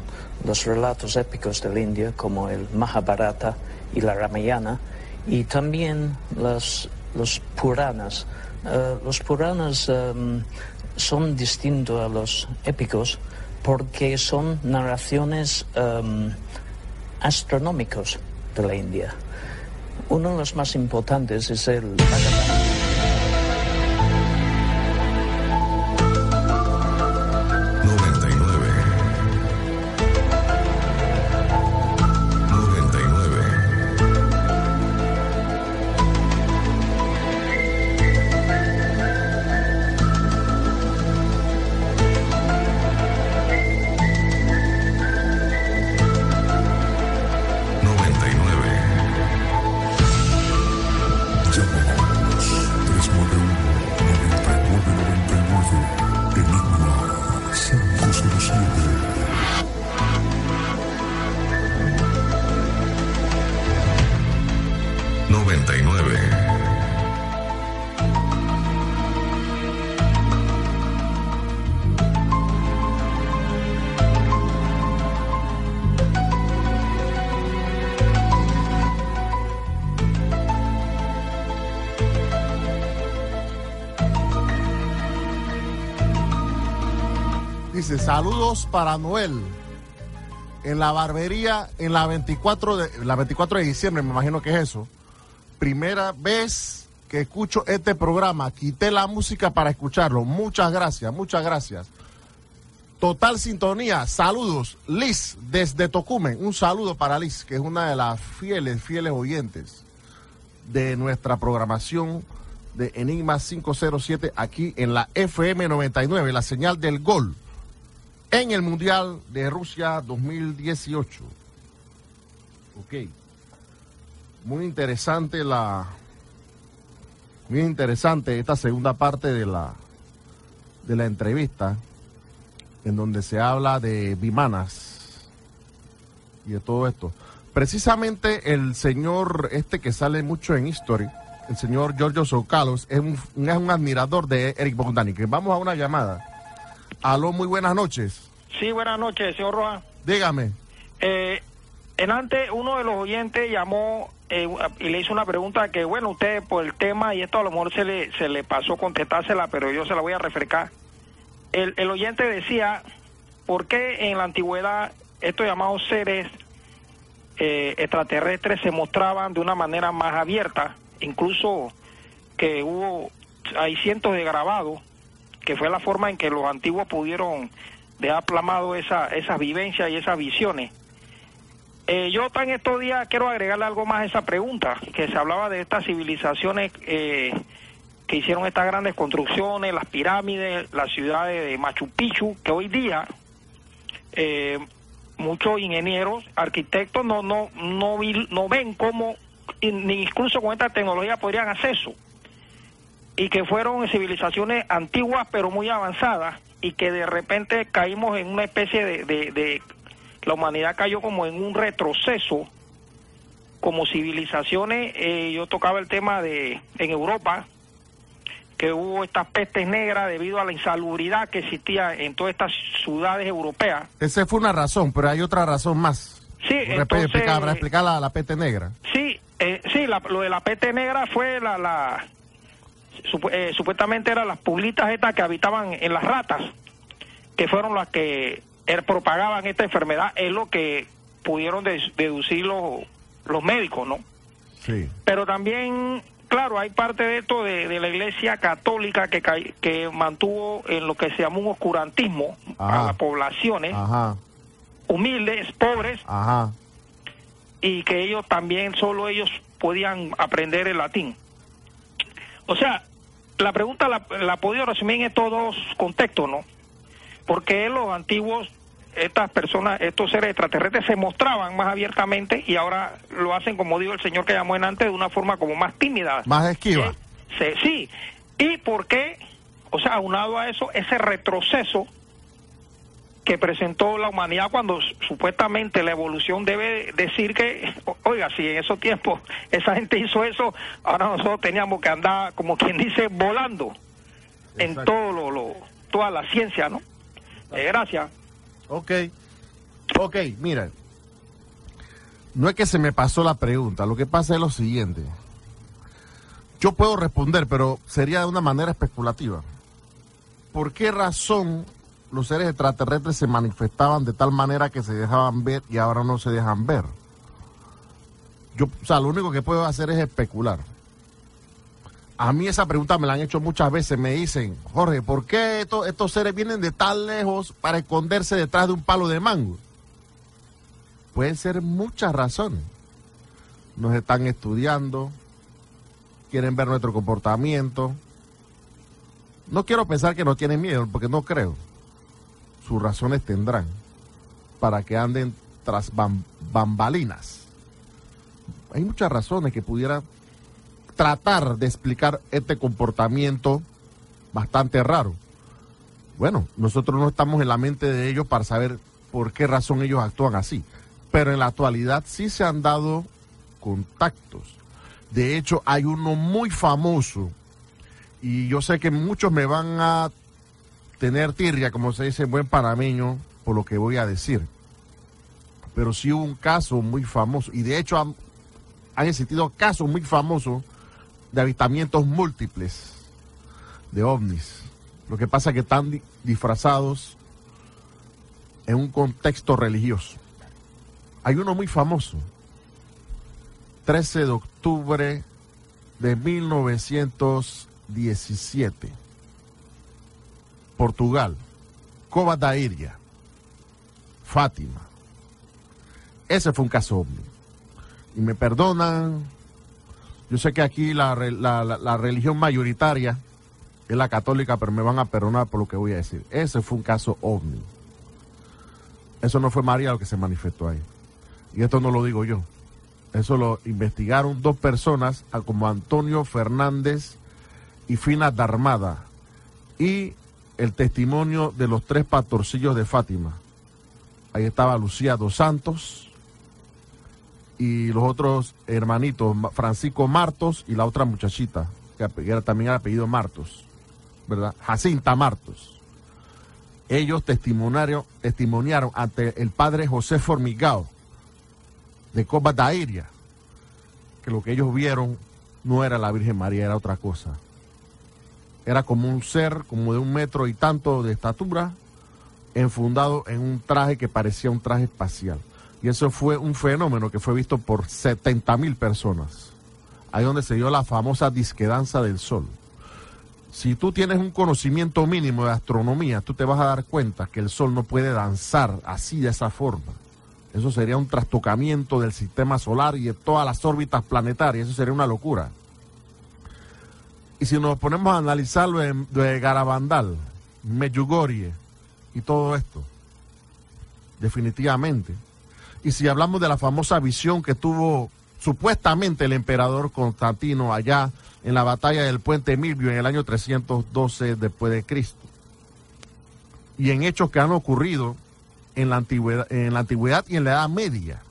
los relatos épicos de la India, como el Mahabharata y la Ramayana, y también las, los Puranas. Eh, los Puranas em, son distintos a los épicos porque son narraciones um, astronómicos de la India. Uno de los más importantes es el para Noel. En la barbería, en la 24 de, la 24 de diciembre, me imagino que es eso. Primera vez que escucho este programa, quité la música para escucharlo. Muchas gracias, muchas gracias. Total sintonía, saludos. Liz, desde Tocumen, un saludo para Liz, que es una de las fieles, fieles oyentes de nuestra programación de Enigma 507 aquí en la FM 99, la señal del gol en el Mundial de Rusia 2018. Ok. Muy interesante la. Muy interesante esta segunda parte de la, de la entrevista, en donde se habla de bimanas y de todo esto. Precisamente el señor, este que sale mucho en History, el señor Giorgio Socalos, es un, es un admirador de Eric Bogdani. Que vamos a una llamada. Aló, muy buenas noches. Sí, buenas noches, señor Roa. Dígame. Eh, en antes, uno de los oyentes llamó eh, y le hizo una pregunta que, bueno, usted por el tema y esto a lo mejor se le, se le pasó contestársela, pero yo se la voy a refrescar. El, el oyente decía, ¿por qué en la antigüedad estos llamados seres eh, extraterrestres se mostraban de una manera más abierta? Incluso que hubo, hay cientos de grabados que fue la forma en que los antiguos pudieron dejar plamado esa, esas vivencias y esas visiones. Eh, yo en estos días quiero agregarle algo más a esa pregunta, que se hablaba de estas civilizaciones eh, que hicieron estas grandes construcciones, las pirámides, las ciudades de Machu Picchu, que hoy día eh, muchos ingenieros, arquitectos no no no, no ven cómo ni incluso con esta tecnología podrían hacer eso y que fueron civilizaciones antiguas pero muy avanzadas y que de repente caímos en una especie de, de, la humanidad cayó como en un retroceso como civilizaciones eh, yo tocaba el tema de en Europa que hubo estas pestes negras debido a la insalubridad que existía en todas estas ciudades europeas. Esa fue una razón, pero hay otra razón más. Sí, entonces, explicar, explicar la, peste negra. Sí, eh, sí, lo de la peste negra fue la, la, eh, supuestamente eran las pulitas estas que habitaban en las ratas, que fueron las que er, propagaban esta enfermedad, es lo que pudieron deducir los, los médicos, ¿no? Sí. Pero también, claro, hay parte de esto de, la iglesia católica que, que mantuvo en lo que se llamó un oscurantismo a las poblaciones humildes, pobres, y que ellos también, solo ellos podían aprender el latín. O sea, la pregunta la, la ha podido resumir en estos dos contextos, ¿no? Porque los antiguos, estas personas, estos seres extraterrestres se mostraban más abiertamente y ahora lo hacen, como dijo el señor que llamó en antes, de una forma como más tímida. Más esquiva. Eh, sí. ¿Y por qué? O sea, aunado a eso, ese retroceso que presentó la humanidad cuando supuestamente la evolución debe decir que, oiga, si en esos tiempos esa gente hizo eso, ahora nosotros teníamos que andar, como quien dice, volando en todo lo, toda la ciencia, ¿no? Eh, gracias. Ok, ok, mira, no es que se me pasó la pregunta, lo que pasa es lo siguiente. Yo puedo responder, pero sería de una manera especulativa. ¿Por qué razón los seres extraterrestres se manifestaban de tal manera que se dejaban ver y ahora no se dejan ver. Yo, o sea, lo único que puedo hacer es especular. A mí esa pregunta me la han hecho muchas veces. Me dicen, Jorge, ¿por qué estos, estos seres vienen de tan lejos para esconderse detrás de un palo de mango? Pueden ser muchas razones. Nos están estudiando, quieren ver nuestro comportamiento. No quiero pensar que no tienen miedo, porque no creo sus razones tendrán para que anden tras bambalinas. Hay muchas razones que pudieran tratar de explicar este comportamiento bastante raro. Bueno, nosotros no estamos en la mente de ellos para saber por qué razón ellos actúan así, pero en la actualidad sí se han dado contactos. De hecho, hay uno muy famoso y yo sé que muchos me van a tener tirria, como se dice en buen panameño, por lo que voy a decir. Pero sí hubo un caso muy famoso, y de hecho han, existido casos muy famosos de avistamientos múltiples de ovnis. Lo que pasa es que están disfrazados en un contexto religioso. Hay uno muy famoso, 13 de octubre de 1917 Portugal, Coba da Iria, Fátima. Ese fue un caso ovni. Y me perdonan, yo sé que aquí la, la, religión mayoritaria es la católica, pero me van a perdonar por lo que voy a decir. Ese fue un caso ovni. Eso no fue María lo que se manifestó ahí. Y esto no lo digo yo. Eso lo investigaron dos personas, como Antonio Fernández y Fina Darmada. Y el testimonio de los tres pastorcillos de Fátima. Ahí estaba Lucía dos Santos y los otros hermanitos, Francisco Martos y la otra muchachita, que era también el apellido Martos, ¿verdad? Jacinta Martos. Ellos testimoniaron, testimoniaron ante el padre José Formigao de Coba Dairia que lo que ellos vieron no era la Virgen María, era otra cosa era como un ser como de un metro y tanto de estatura, enfundado en un traje que parecía un traje espacial. Y eso fue un fenómeno que fue visto por 70 mil personas. Ahí donde se dio la famosa disquedanza del sol. Si tú tienes un conocimiento mínimo de astronomía, tú te vas a dar cuenta que el sol no puede danzar así de esa forma. Eso sería un trastocamiento del sistema solar y de todas las órbitas planetarias. Eso sería una locura. Y si nos ponemos a analizarlo de Garabandal, Meyugorie y todo esto, definitivamente. Y si hablamos de la famosa visión que tuvo supuestamente el emperador Constantino allá en la batalla del puente Milvio en el año 312 después de Cristo. Y en hechos que han ocurrido en la antigüedad, en la antigüedad y en la Edad Media,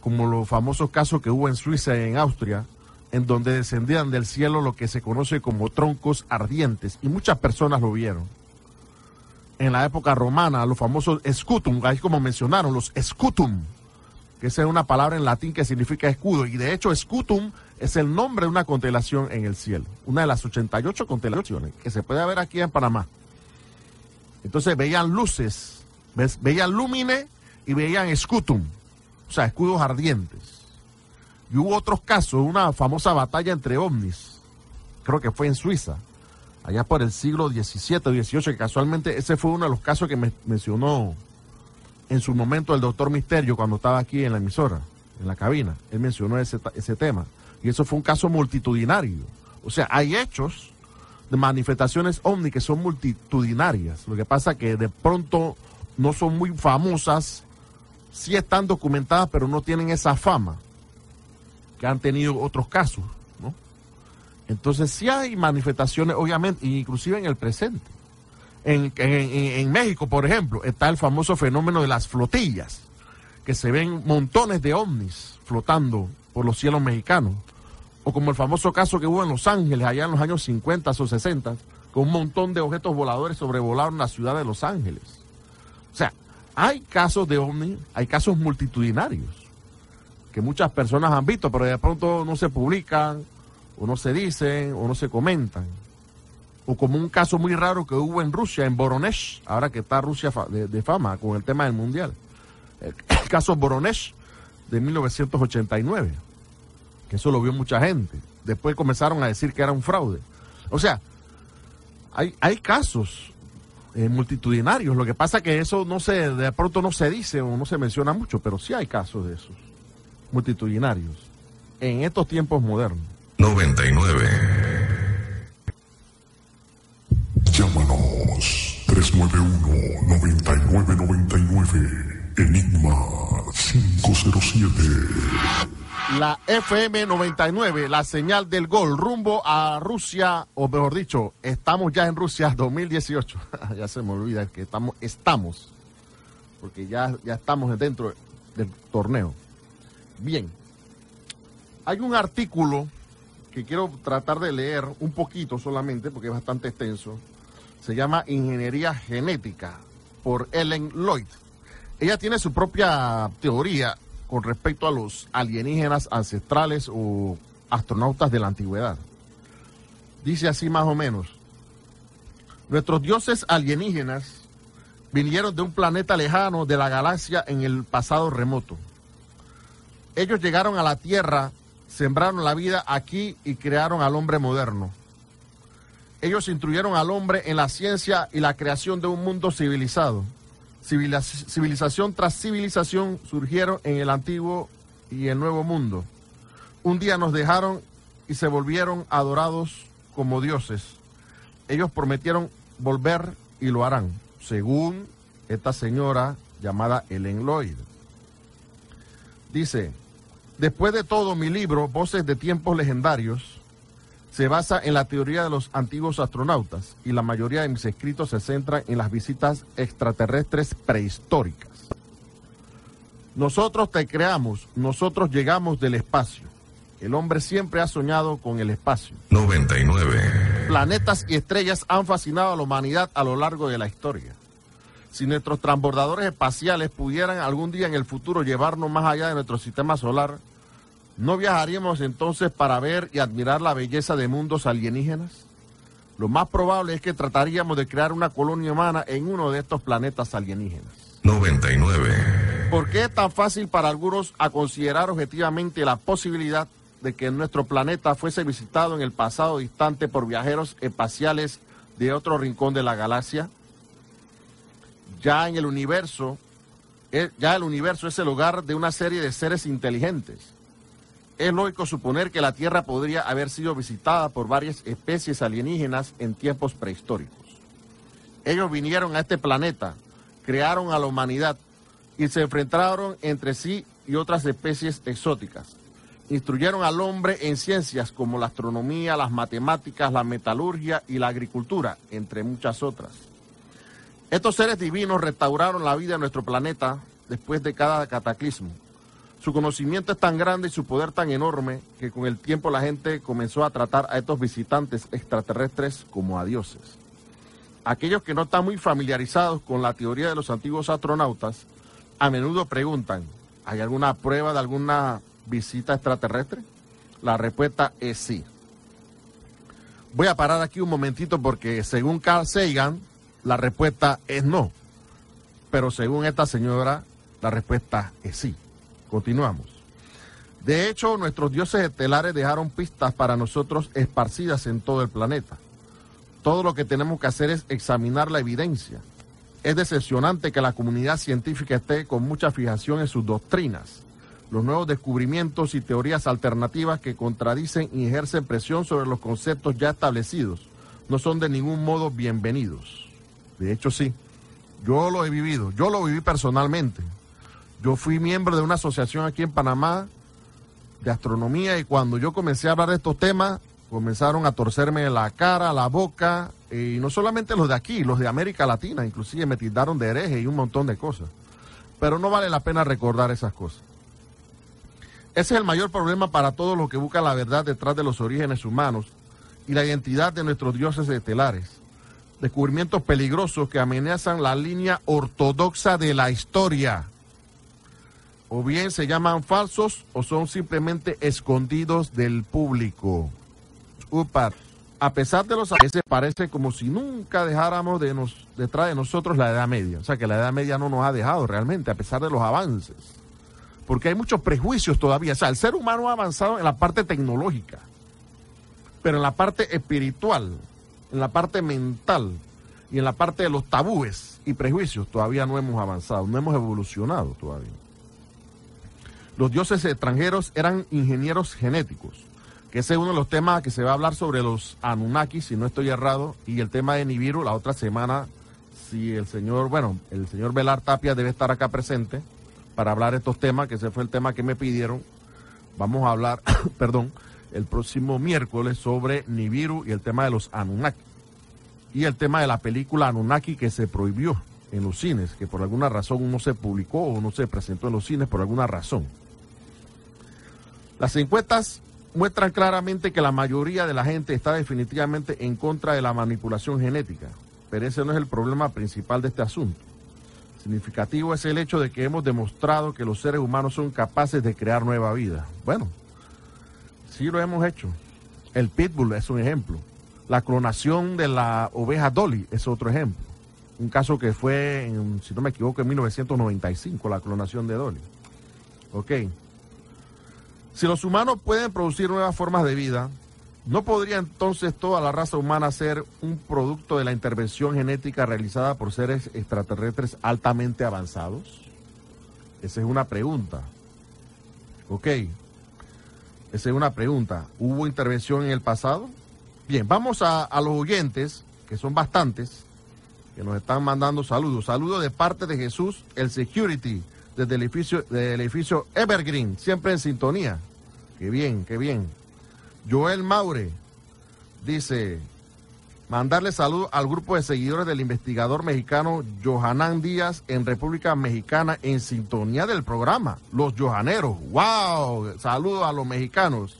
como los famosos casos que hubo en Suiza y en Austria, en donde descendían del cielo lo que se conoce como troncos ardientes, y muchas personas lo vieron. En la época romana, los famosos scutum, ahí como mencionaron, los scutum, que es una palabra en latín que significa escudo, y de hecho scutum es el nombre de una constelación en el cielo, una de las 88 constelaciones que se puede ver aquí en Panamá. Entonces veían luces, veían lumine y veían scutum, o sea, escudos ardientes. Y hubo otros casos, una famosa batalla entre ovnis, creo que fue en Suiza, allá por el siglo XVII XVIII, que casualmente ese fue uno de los casos que me mencionó en su momento el doctor Misterio cuando estaba aquí en la emisora, en la cabina. Él mencionó ese, ese tema. Y eso fue un caso multitudinario. O sea, hay hechos manifestaciones ovni que son multitudinarias. Lo que pasa que de pronto no son muy famosas, sí están documentadas, pero no tienen esa fama que han tenido otros casos, ¿no? Entonces sí hay manifestaciones, obviamente, inclusive en el presente. En, en, México, por ejemplo, está el famoso fenómeno de las flotillas, que se ven montones de ovnis flotando por los cielos mexicanos. O como el famoso caso que hubo en Los Ángeles, allá en los años 50 o 60, con un montón de objetos voladores sobrevolaron la ciudad de Los Ángeles. O sea, hay casos de ovnis, hay casos multitudinarios que muchas personas han visto, pero de pronto no se publican, o no se dicen, o no se comentan. O como un caso muy raro que hubo en Rusia, en Voronezh, ahora que está Rusia de, fama con el tema del mundial. El, caso Voronezh de 1989, que eso lo vio mucha gente. Después comenzaron a decir que era un fraude. O sea, hay, hay casos eh, multitudinarios. Lo que pasa que eso no se, de pronto no se dice o no se menciona mucho, pero sí hay casos de esos multitudinarios en estos tiempos modernos. 99. Llámanos 391-9999. Enigma 507. La FM 99, la señal del gol, rumbo a Rusia, o mejor dicho, estamos ya en Rusia 2018. ya se me olvida que estamos, estamos, porque ya, ya estamos dentro del torneo. Bien, hay un artículo que quiero tratar de leer un poquito solamente, porque es bastante extenso. Se llama Ingeniería Genética por Ellen Lloyd. Ella tiene su propia teoría con respecto a los alienígenas ancestrales o astronautas de la antigüedad. Dice así más o menos, nuestros dioses alienígenas vinieron de un planeta lejano de la galaxia en el pasado remoto ellos llegaron a la tierra, sembraron la vida aquí y crearon al hombre moderno. Ellos instruyeron al hombre en la ciencia y la creación de un mundo civilizado. Civilización tras civilización surgieron en el antiguo y el nuevo mundo. Un día nos dejaron y se volvieron adorados como dioses. Ellos prometieron volver y lo harán, según esta señora llamada Ellen Lloyd. Dice, Después de todo, mi libro, Voces de Tiempos Legendarios, se basa en la teoría de los antiguos astronautas y la mayoría de mis escritos se centran en las visitas extraterrestres prehistóricas. Nosotros te creamos, nosotros llegamos del espacio. El hombre siempre ha soñado con el espacio. 99. Planetas y estrellas han fascinado a la humanidad a lo largo de la historia. Si nuestros transbordadores espaciales pudieran algún día en el futuro llevarnos más allá de nuestro sistema solar, ¿No viajaríamos entonces para ver y admirar la belleza de mundos alienígenas? Lo más probable es que trataríamos de crear una colonia humana en uno de estos planetas alienígenas. 99. ¿Por qué es tan fácil para algunos a considerar objetivamente la posibilidad de que nuestro planeta fuese visitado en el pasado distante por viajeros espaciales de otro rincón de la galaxia? Ya en el universo, eh, ya el universo es el hogar de una serie de seres inteligentes es lógico suponer que la Tierra podría haber sido visitada por varias especies alienígenas en tiempos prehistóricos. Ellos vinieron a este planeta, crearon a la humanidad y se enfrentaron entre sí y otras especies exóticas. Instruyeron al hombre en ciencias como la astronomía, las matemáticas, la metalurgia y la agricultura, entre muchas otras. Estos seres divinos restauraron la vida en nuestro planeta después de cada cataclismo su conocimiento es tan grande y su poder tan enorme que con el tiempo la gente comenzó a tratar a estos visitantes extraterrestres como a dioses. Aquellos que no están muy familiarizados con la teoría de los antiguos astronautas a menudo preguntan, ¿hay alguna prueba de alguna visita extraterrestre? La respuesta es sí. Voy a parar aquí un momentito porque según Carl Sagan, la respuesta es no. Pero según esta señora, la respuesta es sí. Continuamos. De hecho, nuestros dioses estelares dejaron pistas para nosotros esparcidas en todo el planeta. Todo lo que tenemos que hacer es examinar la evidencia. Es decepcionante que la comunidad científica esté con mucha fijación en sus doctrinas, los nuevos descubrimientos y teorías alternativas que contradicen y ejercen presión sobre los conceptos ya establecidos, no son de ningún modo bienvenidos. De hecho, sí. Yo lo he vivido, yo lo viví personalmente. Yo fui miembro de una asociación aquí en Panamá de astronomía y cuando yo comencé a hablar de estos temas, comenzaron a torcerme la cara, la boca, y no solamente los de aquí, los de América Latina, inclusive me tildaron de hereje y un montón de cosas. Pero no vale la pena recordar esas cosas. Ese es el mayor problema para todos los que buscan la verdad detrás de los orígenes humanos y la identidad de nuestros dioses estelares. Descubrimientos peligrosos que amenazan la línea ortodoxa de la historia. O bien se llaman falsos o son simplemente escondidos del público. Upar. A pesar de los veces parece como si nunca dejáramos de nos, detrás de nosotros la Edad Media. O sea que la Edad Media no nos ha dejado realmente, a pesar de los avances. Porque hay muchos prejuicios todavía. O sea, el ser humano ha avanzado en la parte tecnológica pero en la parte espiritual, en la parte mental y en la parte de los tabúes y prejuicios todavía no hemos avanzado, no hemos evolucionado todavía. Los dioses extranjeros eran ingenieros genéticos, que ese es uno de los temas que se va a hablar sobre los Anunnaki, si no estoy errado, y el tema de Nibiru la otra semana, si el señor, bueno, el señor Velar Tapia debe estar acá presente para hablar de estos temas, que ese fue el tema que me pidieron. Vamos a hablar, perdón, el próximo miércoles sobre Nibiru y el tema de los Anunnaki. Y el tema de la película Anunnaki que se prohibió en los cines, que por alguna razón no se publicó o no se presentó en los cines por alguna razón. Las encuestas muestran claramente que la mayoría de la gente está definitivamente en contra de la manipulación genética, pero ese no es el problema principal de este asunto. Significativo es el hecho de que hemos demostrado que los seres humanos son capaces de crear nueva vida. Bueno, Sí lo hemos hecho. El pitbull es un ejemplo. La clonación de la oveja Dolly es otro ejemplo. Un caso que fue, si no me equivoco, en 1995, la clonación de Dolly. Ok. Si los humanos pueden producir nuevas formas de vida, ¿no podría entonces toda la raza humana ser un producto de la intervención genética realizada por seres extraterrestres altamente avanzados? Esa es una pregunta. Ok. Esa es una pregunta. ¿Hubo intervención en el pasado? Bien, vamos a, los oyentes, que son bastantes, que nos están mandando saludos. Saludos de parte de Jesús, el security, desde el edificio, del edificio Evergreen, siempre en sintonía. Qué bien, qué bien. Joel Maure dice, Mandarle saludos al grupo de seguidores del investigador mexicano Johanán Díaz en República Mexicana en sintonía del programa. Los Johaneros. ¡Wow! Saludos a los mexicanos.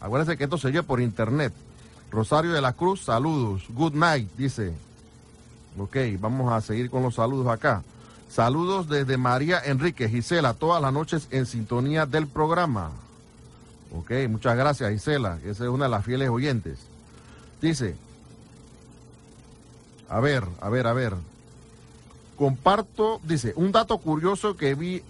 Acuérdense que esto se oye por internet. Rosario de la Cruz, saludos. Good night, dice. Ok, vamos a seguir con los saludos acá. Saludos desde María Enrique, Gisela, todas las noches en sintonía del programa. Ok, muchas gracias, Gisela. Esa es una de las fieles oyentes. Dice, a ver, a ver, a ver. Comparto, dice, un dato curioso que vi.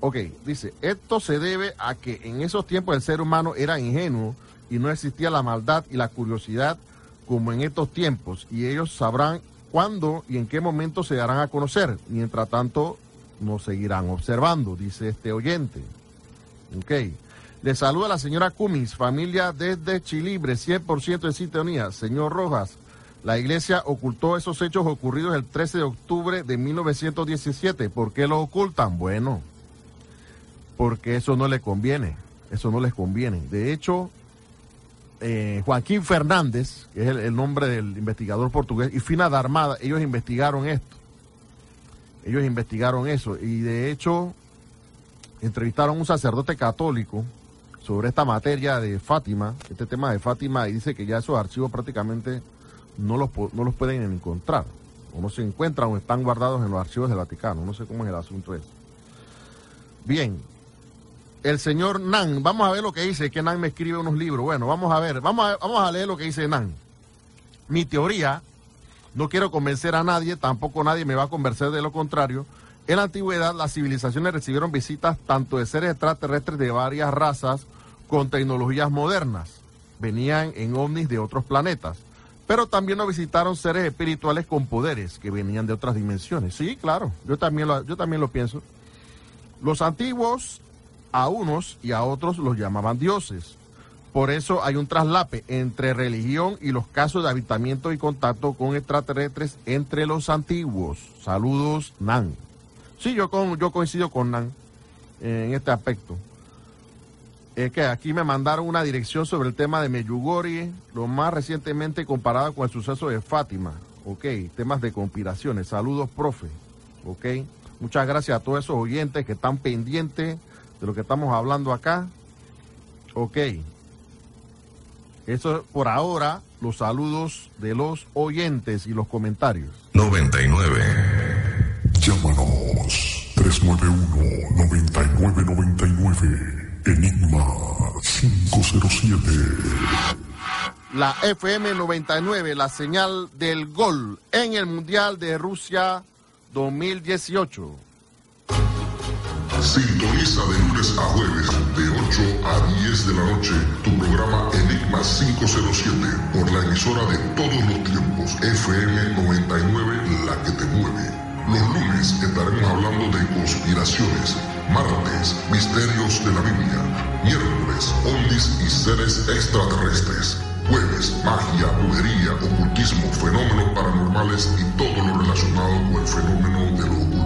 Ok, dice, esto se debe a que en esos tiempos el ser humano era ingenuo y no existía la maldad y la curiosidad como en estos tiempos. Y ellos sabrán cuándo y en qué momento se darán a conocer. Mientras tanto, nos seguirán observando, dice este oyente. Ok. Le saluda la señora Cummings, familia desde Chilibre, 100% de sintonía. Señor Rojas, la iglesia ocultó esos hechos ocurridos el 13 de octubre de 1917. ¿Por qué lo ocultan? Bueno, porque eso no le conviene. Eso no les conviene. De hecho, eh, Joaquín Fernández, que es el, nombre del investigador portugués, y Fina Armada, ellos investigaron esto. Ellos investigaron eso. Y de hecho, entrevistaron a un sacerdote católico sobre esta materia de Fátima, este tema de Fátima, y dice que ya esos archivos prácticamente no los, no los pueden encontrar, o no se encuentran o están guardados en los archivos del Vaticano. No sé cómo es el asunto ese. Bien, el señor Nan, vamos a ver lo que dice, que Nan me escribe unos libros. Bueno, vamos a ver, vamos a, vamos a leer lo que dice Nan. Mi teoría, no quiero convencer a nadie, tampoco nadie me va a convencer de lo contrario. En la antigüedad, las civilizaciones recibieron visitas tanto de seres extraterrestres de varias razas con tecnologías modernas. Venían en ovnis de otros planetas pero también nos visitaron seres espirituales con poderes que venían de otras dimensiones. Sí, claro, yo también lo, yo también lo pienso. Los antiguos a unos y a otros los llamaban dioses. Por eso hay un traslape entre religión y los casos de habitamiento y contacto con extraterrestres entre los antiguos. Saludos, Nan. Sí, yo, con, yo coincido con Nan en este aspecto. Es que aquí me mandaron una dirección sobre el tema de Meyugori, lo más recientemente comparado con el suceso de Fátima. Ok, temas de conspiraciones. Saludos, profe. Ok, muchas gracias a todos esos oyentes que están pendientes de lo que estamos hablando acá. Ok. Eso por ahora, los saludos de los oyentes y los comentarios. 99. Llámanos 391-9999. Enigma 507. La FM 99, la señal del gol en el Mundial de Rusia 2018. Sintoniza de lunes a jueves de 8 a 10 de la noche tu programa Enigma 507 por la emisora de todos los tiempos FM 99 La que te mueve. Los lunes estaremos hablando de conspiraciones, martes misterios de la Biblia, miércoles ovnis y seres extraterrestres. Jueves, magia, brujería, ocultismo, fenómenos paranormales y todo lo relacionado con el fenómeno de lo.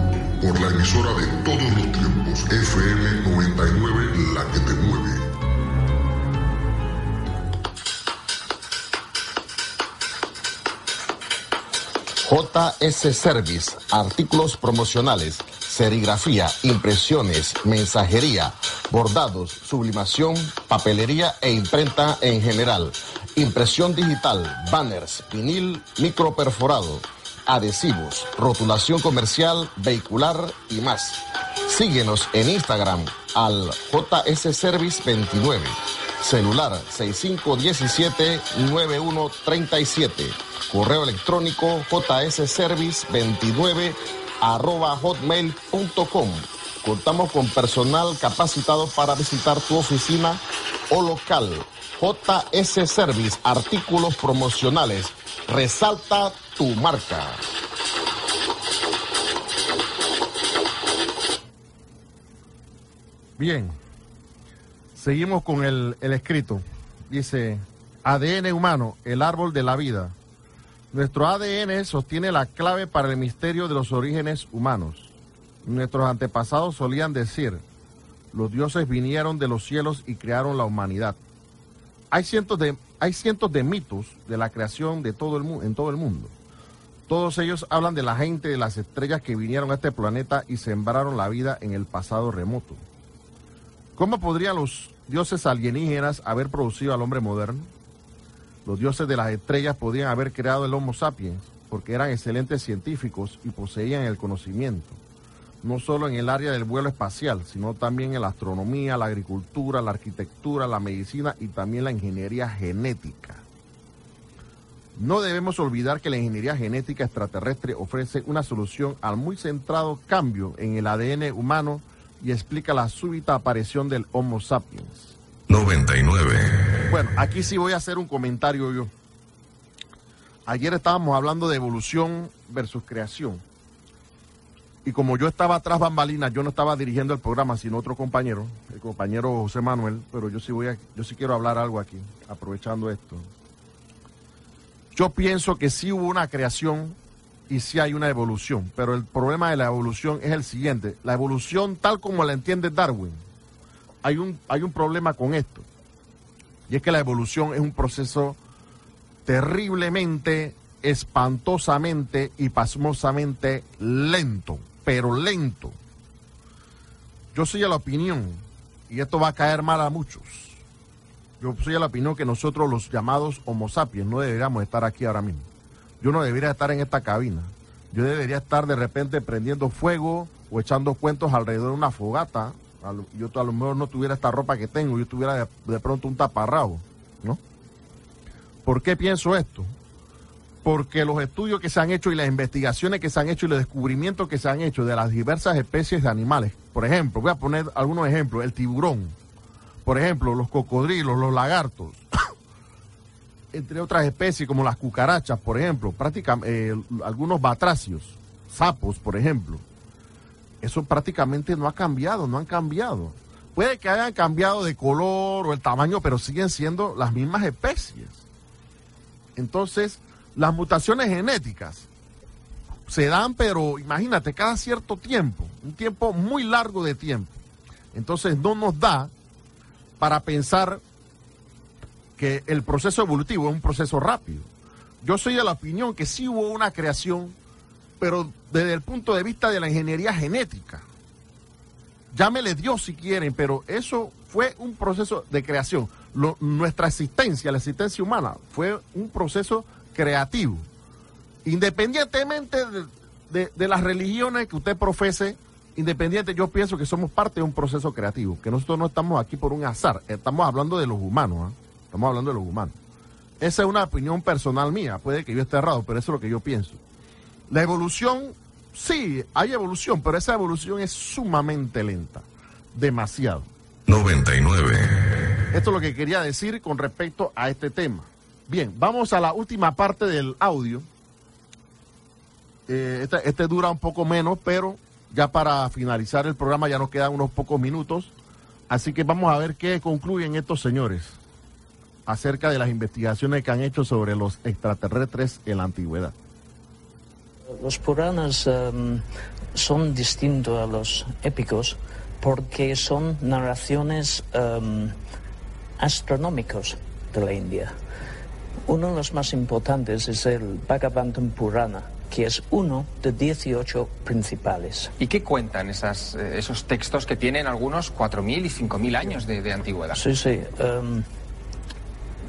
Por la emisora de todos los tiempos, FM 99, la que te mueve. JS Service, artículos promocionales, serigrafía, impresiones, mensajería, bordados, sublimación, papelería e imprenta en general, impresión digital, banners, vinil, microperforado, adhesivos, rotulación comercial, vehicular y más. Síguenos en Instagram al JS Service 29, celular 6517-9137, correo electrónico jsservice29 arroba hotmail.com. Contamos con personal capacitado para visitar tu oficina o local. JS Service, artículos promocionales. Resalta tu marca. Bien, seguimos con el, escrito. Dice, ADN humano, el árbol de la vida. Nuestro ADN sostiene la clave para el misterio de los orígenes humanos. Nuestros antepasados solían decir, los dioses vinieron de los cielos y crearon la humanidad. Hay cientos de, hay cientos de mitos de la creación de todo el, en todo el mundo. Todos ellos hablan de la gente de las estrellas que vinieron a este planeta y sembraron la vida en el pasado remoto. ¿Cómo podrían los dioses alienígenas haber producido al hombre moderno? Los dioses de las estrellas podían haber creado el Homo sapiens porque eran excelentes científicos y poseían el conocimiento, no solo en el área del vuelo espacial, sino también en la astronomía, la agricultura, la arquitectura, la medicina y también la ingeniería genética. No debemos olvidar que la ingeniería genética extraterrestre ofrece una solución al muy centrado cambio en el ADN humano y explica la súbita aparición del Homo sapiens. 99. Bueno, aquí sí voy a hacer un comentario yo. Ayer estábamos hablando de evolución versus creación. Y como yo estaba atrás bambalinas, yo no estaba dirigiendo el programa, sino otro compañero, el compañero José Manuel, pero yo sí voy a, yo sí quiero hablar algo aquí, aprovechando esto. Yo pienso que sí hubo una creación y sí hay una evolución, pero el problema de la evolución es el siguiente, la evolución tal como la entiende Darwin, hay un, hay un problema con esto. Y es que la evolución es un proceso terriblemente, espantosamente y pasmosamente lento, pero lento. Yo soy de la opinión, y esto va a caer mal a muchos, yo soy de la opinión que nosotros los llamados Homo sapiens no deberíamos estar aquí ahora mismo. Yo no debería estar en esta cabina. Yo debería estar de repente prendiendo fuego o echando cuentos alrededor de una fogata yo a lo mejor no tuviera esta ropa que tengo, yo tuviera de, pronto un taparrabo, ¿no? ¿Por qué pienso esto? Porque los estudios que se han hecho y las investigaciones que se han hecho y los descubrimientos que se han hecho de las diversas especies de animales, por ejemplo, voy a poner algunos ejemplos, el tiburón, por ejemplo, los cocodrilos, los lagartos, entre otras especies como las cucarachas, por ejemplo, prácticamente eh, algunos batracios, sapos, por ejemplo, eso prácticamente no ha cambiado, no han cambiado. puede que hayan cambiado de color o el tamaño, pero siguen siendo las mismas especies. Entonces, las mutaciones genéticas se dan, pero imagínate, cada cierto tiempo, un tiempo muy largo de tiempo. Entonces, no nos da para pensar que el proceso evolutivo es un proceso rápido. Yo soy de la opinión que sí hubo una creación, pero desde el punto de vista de la ingeniería genética. Llámele Dios si quieren, pero eso fue un proceso de creación. nuestra existencia, la existencia humana, fue un proceso creativo. Independientemente de, de las religiones que usted profese, independiente, yo pienso que somos parte de un proceso creativo, que nosotros no estamos aquí por un azar, estamos hablando de los humanos, ¿ah? estamos hablando de los humanos. Esa es una opinión personal mía, puede que yo esté errado, pero eso es lo que yo pienso. La evolución, sí, hay evolución, pero esa evolución es sumamente lenta, demasiado. 99. Esto es lo que quería decir con respecto a este tema. Bien, vamos a la última parte del audio. Eh, este, este dura un poco menos, pero ya para finalizar el programa ya nos quedan unos pocos minutos, así que vamos a ver qué concluyen estos señores acerca de las investigaciones que han hecho sobre los extraterrestres en la antigüedad. Los Puranas em, son distintos a los épicos porque son narraciones um, astronómicos de la India. Uno de los más importantes es el Bhagavatam Purana, que es uno de 18 principales. ¿Y qué cuentan esas, eh, esos textos que tienen algunos 4.000 y 5.000 años de, antigüedad? Sí, sí. Em,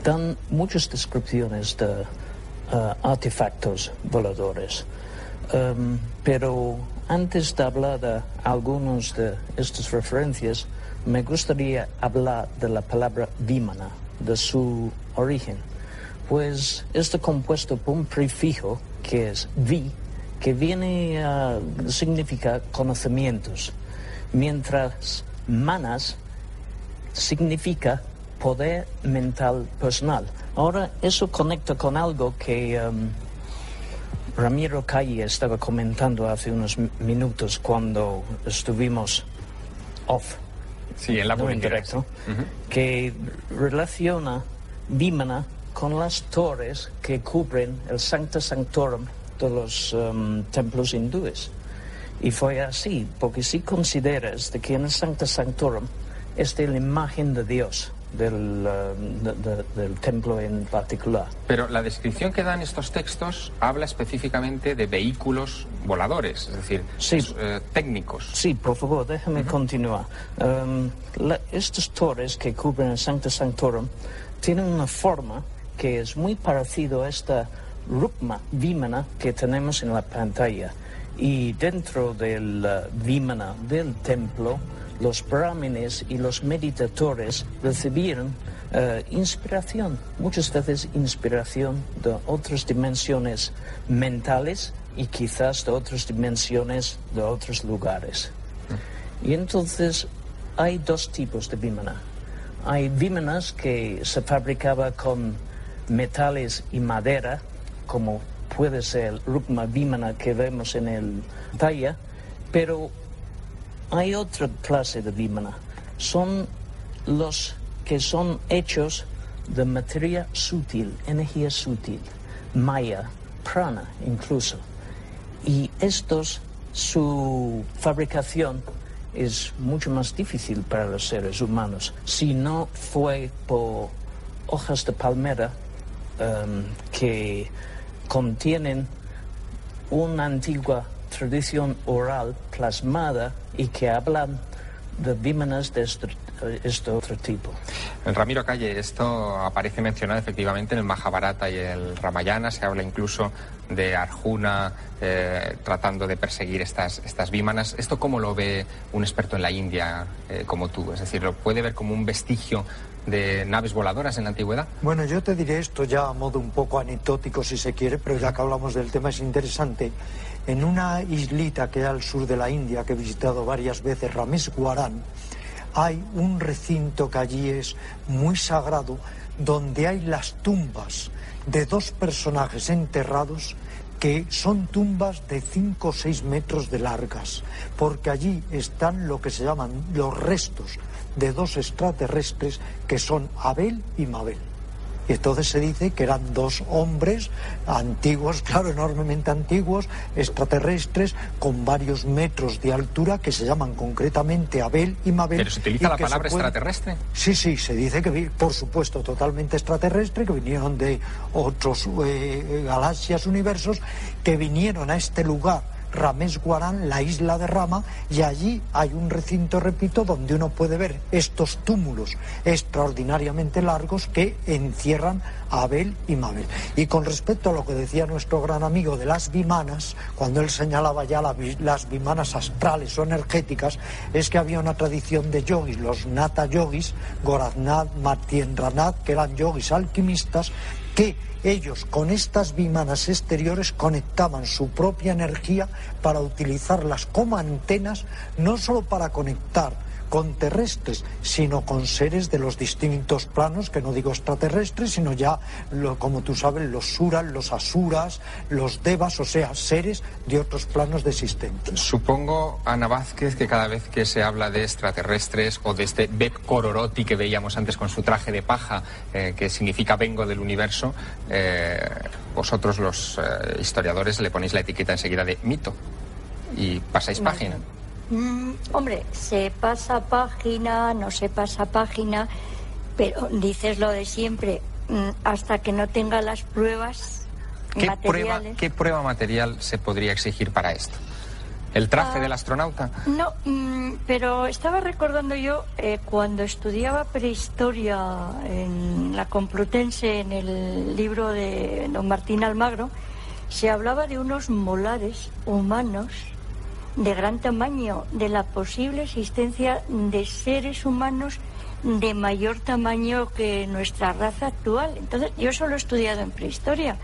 dan muchas descripciones de eh, artefactos voladores. Em, pero antes de hablar de algunas de estas referencias, me gustaría hablar de la palabra Vimana, de su origen. Pues está compuesto por un prefijo que es vi, que viene a significar conocimientos, mientras manas significa poder mental personal. Ahora, eso conecta con algo que um, Ramiro Calle estaba comentando hace unos minutos cuando estuvimos off. Sí, en la no directo, que relaciona Vimana con las torres que cubren el Sancta Sanctorum de los um, templos hindúes. Y fue así, porque si consideras de que en el Sancta Sanctorum está la imagen de Dios, del, uh, del, templo en particular. Pero la descripción que dan estos textos habla específicamente de vehículos voladores, es decir, eh, técnicos. Sí, por favor, déjame continuar. Um, estas torres que cubren el Sancta Sanctorum tienen una forma que es muy parecido a esta Rukma Vimana que tenemos en la pantalla. Y dentro del uh, Vimana del templo, los brahmines y los meditadores recibieron uh, inspiración, muchas veces inspiración de otras dimensiones mentales y quizás de otras dimensiones de otros lugares. Y entonces hay dos tipos de Vimana. Hay Vimanas que se fabricaba con metales y madera, como puede ser el Rukma Vimana que vemos en el talla, pero hay otra clase de Vimana. Son los que son hechos de materia sutil, energía sutil, maya, prana incluso. Y estos, su fabricación es mucho más difícil para los seres humanos. Si no fue por hojas de palmera Um, que contienen una antigua tradición oral plasmada y que hablan de vímanas de este, este, otro tipo. Ramiro Calle, esto aparece mencionado efectivamente en el Mahabharata y el Ramayana, se habla incluso de Arjuna eh, tratando de perseguir estas, estas vímanas. ¿Esto cómo lo ve un experto en la India eh, como tú? Es decir, ¿lo puede ver como un vestigio de naves voladoras en la antigüedad? Bueno, yo te diré esto ya a modo un poco anecdótico si se quiere, pero ya que hablamos del tema es interesante. En una islita que hay al sur de la India, que he visitado varias veces, Rameswaran, hay un recinto que allí es muy sagrado, donde hay las tumbas de dos personajes enterrados que son tumbas de 5 o 6 metros de largas, porque allí están lo que se llaman los restos de dos extraterrestres que son Abel y Mabel. Y entonces se dice que eran dos hombres antiguos, claro, enormemente antiguos, extraterrestres, con varios metros de altura, que se llaman concretamente Abel y Mabel. ¿Pero se utiliza la palabra extraterrestre? Sí, sí, se dice que, por supuesto, totalmente extraterrestre, que vinieron de otros eh, galaxias, universos, que vinieron a este lugar Ramés Guarán, la isla de Rama, y allí hay un recinto, repito, donde uno puede ver estos túmulos extraordinariamente largos que encierran a Abel y Mabel. Y con respecto a lo que decía nuestro gran amigo de las bimanas, cuando él señalaba ya las bimanas astrales o energéticas, es que había una tradición de yogis, los nata yogis, Goraznat, Martiendranath, que eran yogis alquimistas, que ellos con estas bimanas exteriores conectaban su propia energía para utilizarlas como antenas, no solo para conectar con terrestres, sino con seres de los distintos planos, que no digo extraterrestres, sino ya, como tú sabes, los suras, los asuras, los devas, o sea, seres de otros planos de existencia. Supongo, Ana Vázquez, que cada vez que se habla de extraterrestres o de este Beb Kororoti que veíamos antes con su traje de paja, eh, que significa vengo del universo, eh, vosotros los eh, historiadores le ponéis la etiqueta enseguida de mito y pasáis página. Mm, hombre, se pasa página, no se pasa página, pero dices lo de siempre, mm, hasta que no tenga las pruebas ¿Qué materiales. Prueba, ¿Qué prueba material se podría exigir para esto? ¿El traje Ah, del astronauta? No, mm, pero estaba recordando yo eh, cuando estudiaba prehistoria en la Complutense, en el libro de don Martín Almagro, se hablaba de unos molares humanos de gran tamaño, de la posible existencia de seres humanos de mayor tamaño que nuestra raza actual. Entonces, yo solo he estudiado en prehistoria.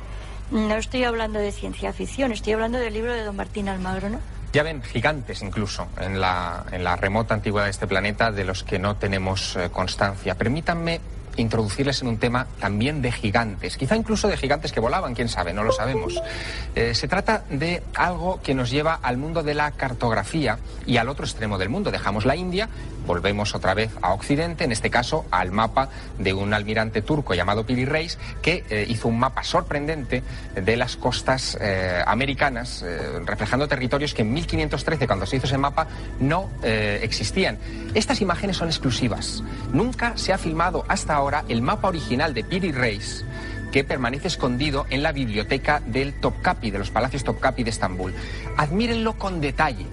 No estoy hablando de ciencia ficción, estoy hablando del libro de don Martín Almagro, ¿no? Ya ven, gigantes incluso en la, en la remota antigüedad de este planeta de los que no tenemos eh, constancia. Permítanme introducirles en un tema también de gigantes, quizá incluso de gigantes que volaban, quién sabe, no lo sabemos. Eh, se trata de algo que nos lleva al mundo de la cartografía y al otro extremo del mundo. Dejamos la India, volvemos otra vez a Occidente, en este caso al mapa de un almirante turco llamado Piri Reis, que eh, hizo un mapa sorprendente de las costas eh, americanas, eh, reflejando territorios que en 1513, cuando se hizo ese mapa, no existían. Estas imágenes son exclusivas. Nunca se ha filmado hasta ahora el mapa original de Piri Reis que permanece escondido en la biblioteca del Topkapi, de los palacios Topkapi de Estambul. Admírenlo con detalle.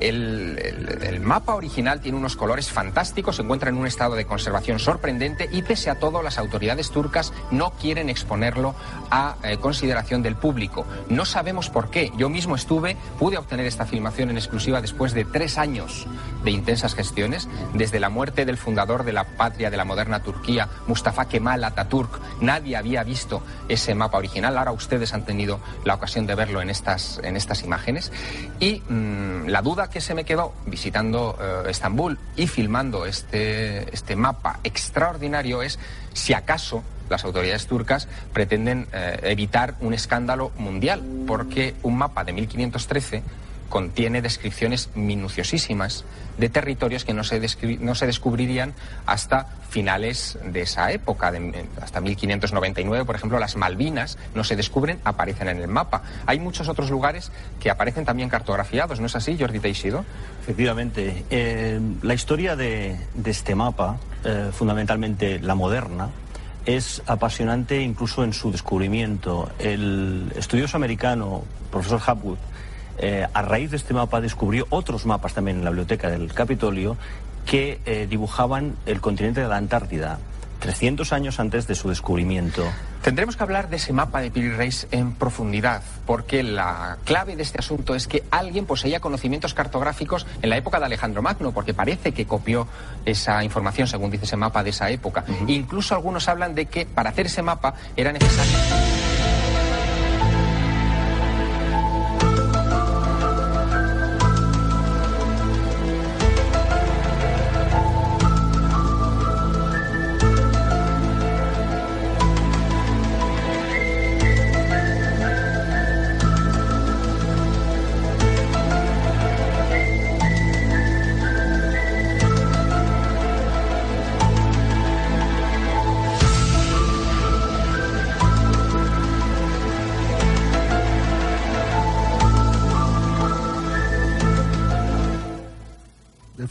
El, mapa original tiene unos colores fantásticos, se encuentra en un estado de conservación sorprendente y pese a todo las autoridades turcas no quieren exponerlo a eh, consideración del público. No sabemos por qué. Yo mismo estuve, pude obtener esta filmación en exclusiva después de tres años de intensas gestiones, desde la muerte del fundador de la patria de la moderna Turquía, Mustafa Kemal Atatürk. Nadie había visto ese mapa original. Ahora ustedes han tenido la ocasión de verlo en estas, en estas imágenes. Y mm, la duda que se me quedó visitando eh, Estambul y filmando este, este mapa extraordinario es si acaso las autoridades turcas pretenden eh, evitar un escándalo mundial, porque un mapa de 1513 contiene descripciones minuciosísimas de territorios que no se, no se descubrirían hasta finales de esa época, hasta 1599, por ejemplo, las Malvinas no se descubren, aparecen en el mapa. Hay muchos otros lugares que aparecen también cartografiados, ¿no es así, Jordi Teixido? Efectivamente. Eh, la historia de, de este mapa, eh, fundamentalmente la moderna, es apasionante incluso en su descubrimiento. El estudioso americano, profesor Hapwood, eh, a raíz de este mapa descubrió otros mapas también en la biblioteca del Capitolio que eh, dibujaban el continente de la Antártida, 300 años antes de su descubrimiento. Tendremos que hablar de ese mapa de Piri Reis en profundidad, porque la clave de este asunto es que alguien poseía conocimientos cartográficos en la época de Alejandro Magno, porque parece que copió esa información, según dice ese mapa de esa época. Incluso algunos hablan de que para hacer ese mapa era necesario.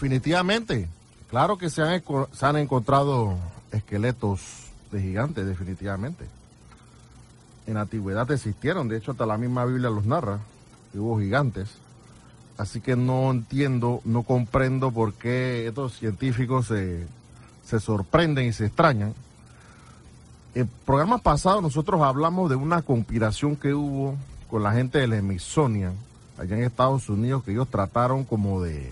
Definitivamente. Claro que se han, encontrado esqueletos de gigantes, definitivamente. En la antigüedad existieron, de hecho hasta la misma Biblia los narra, hubo gigantes. Así que no entiendo, no comprendo por qué estos científicos se, se sorprenden y se extrañan. En programa pasado nosotros hablamos de una conspiración que hubo con la gente del Smithsonian allá en Estados Unidos que ellos trataron como de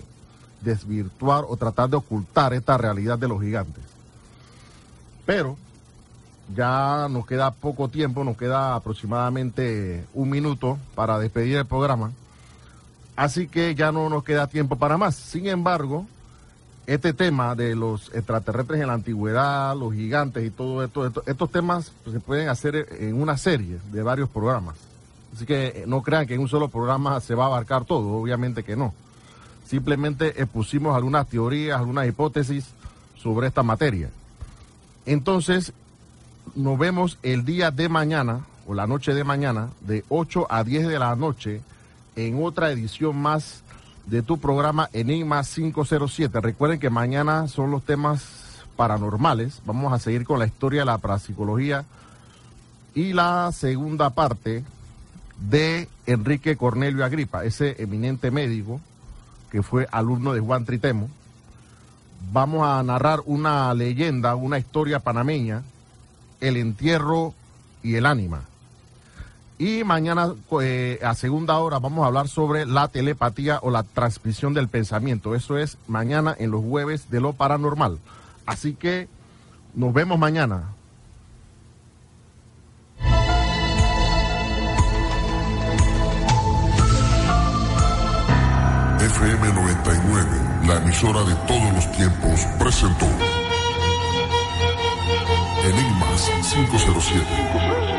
desvirtuar o tratar de ocultar esta realidad de los gigantes. Pero ya nos queda poco tiempo, nos queda aproximadamente un minuto para despedir el programa. Así que ya no nos queda tiempo para más. Sin embargo, este tema de los extraterrestres en la antigüedad, los gigantes y todo esto, estos temas pues, se pueden hacer en una serie de varios programas. Así que eh, no crean que en un solo programa se va a abarcar todo, obviamente que no. Simplemente expusimos algunas teorías, algunas hipótesis sobre esta materia. Entonces, nos vemos el día de mañana, o la noche de mañana, de 8 a 10 de la noche, en otra edición más de tu programa Enigma 507. Recuerden que mañana son los temas paranormales. Vamos a seguir con la historia de la parapsicología y la segunda parte de Enrique Cornelio Agripa, ese eminente médico que fue alumno de Juan Tritemo. Vamos a narrar una leyenda, una historia panameña, el entierro y el ánima. Y mañana, eh, a segunda hora, vamos a hablar sobre la telepatía o la transmisión del pensamiento. Eso es mañana en los jueves de lo paranormal. Así que nos vemos mañana. FM 99, la emisora de todos los tiempos, presentó Enigmas 507.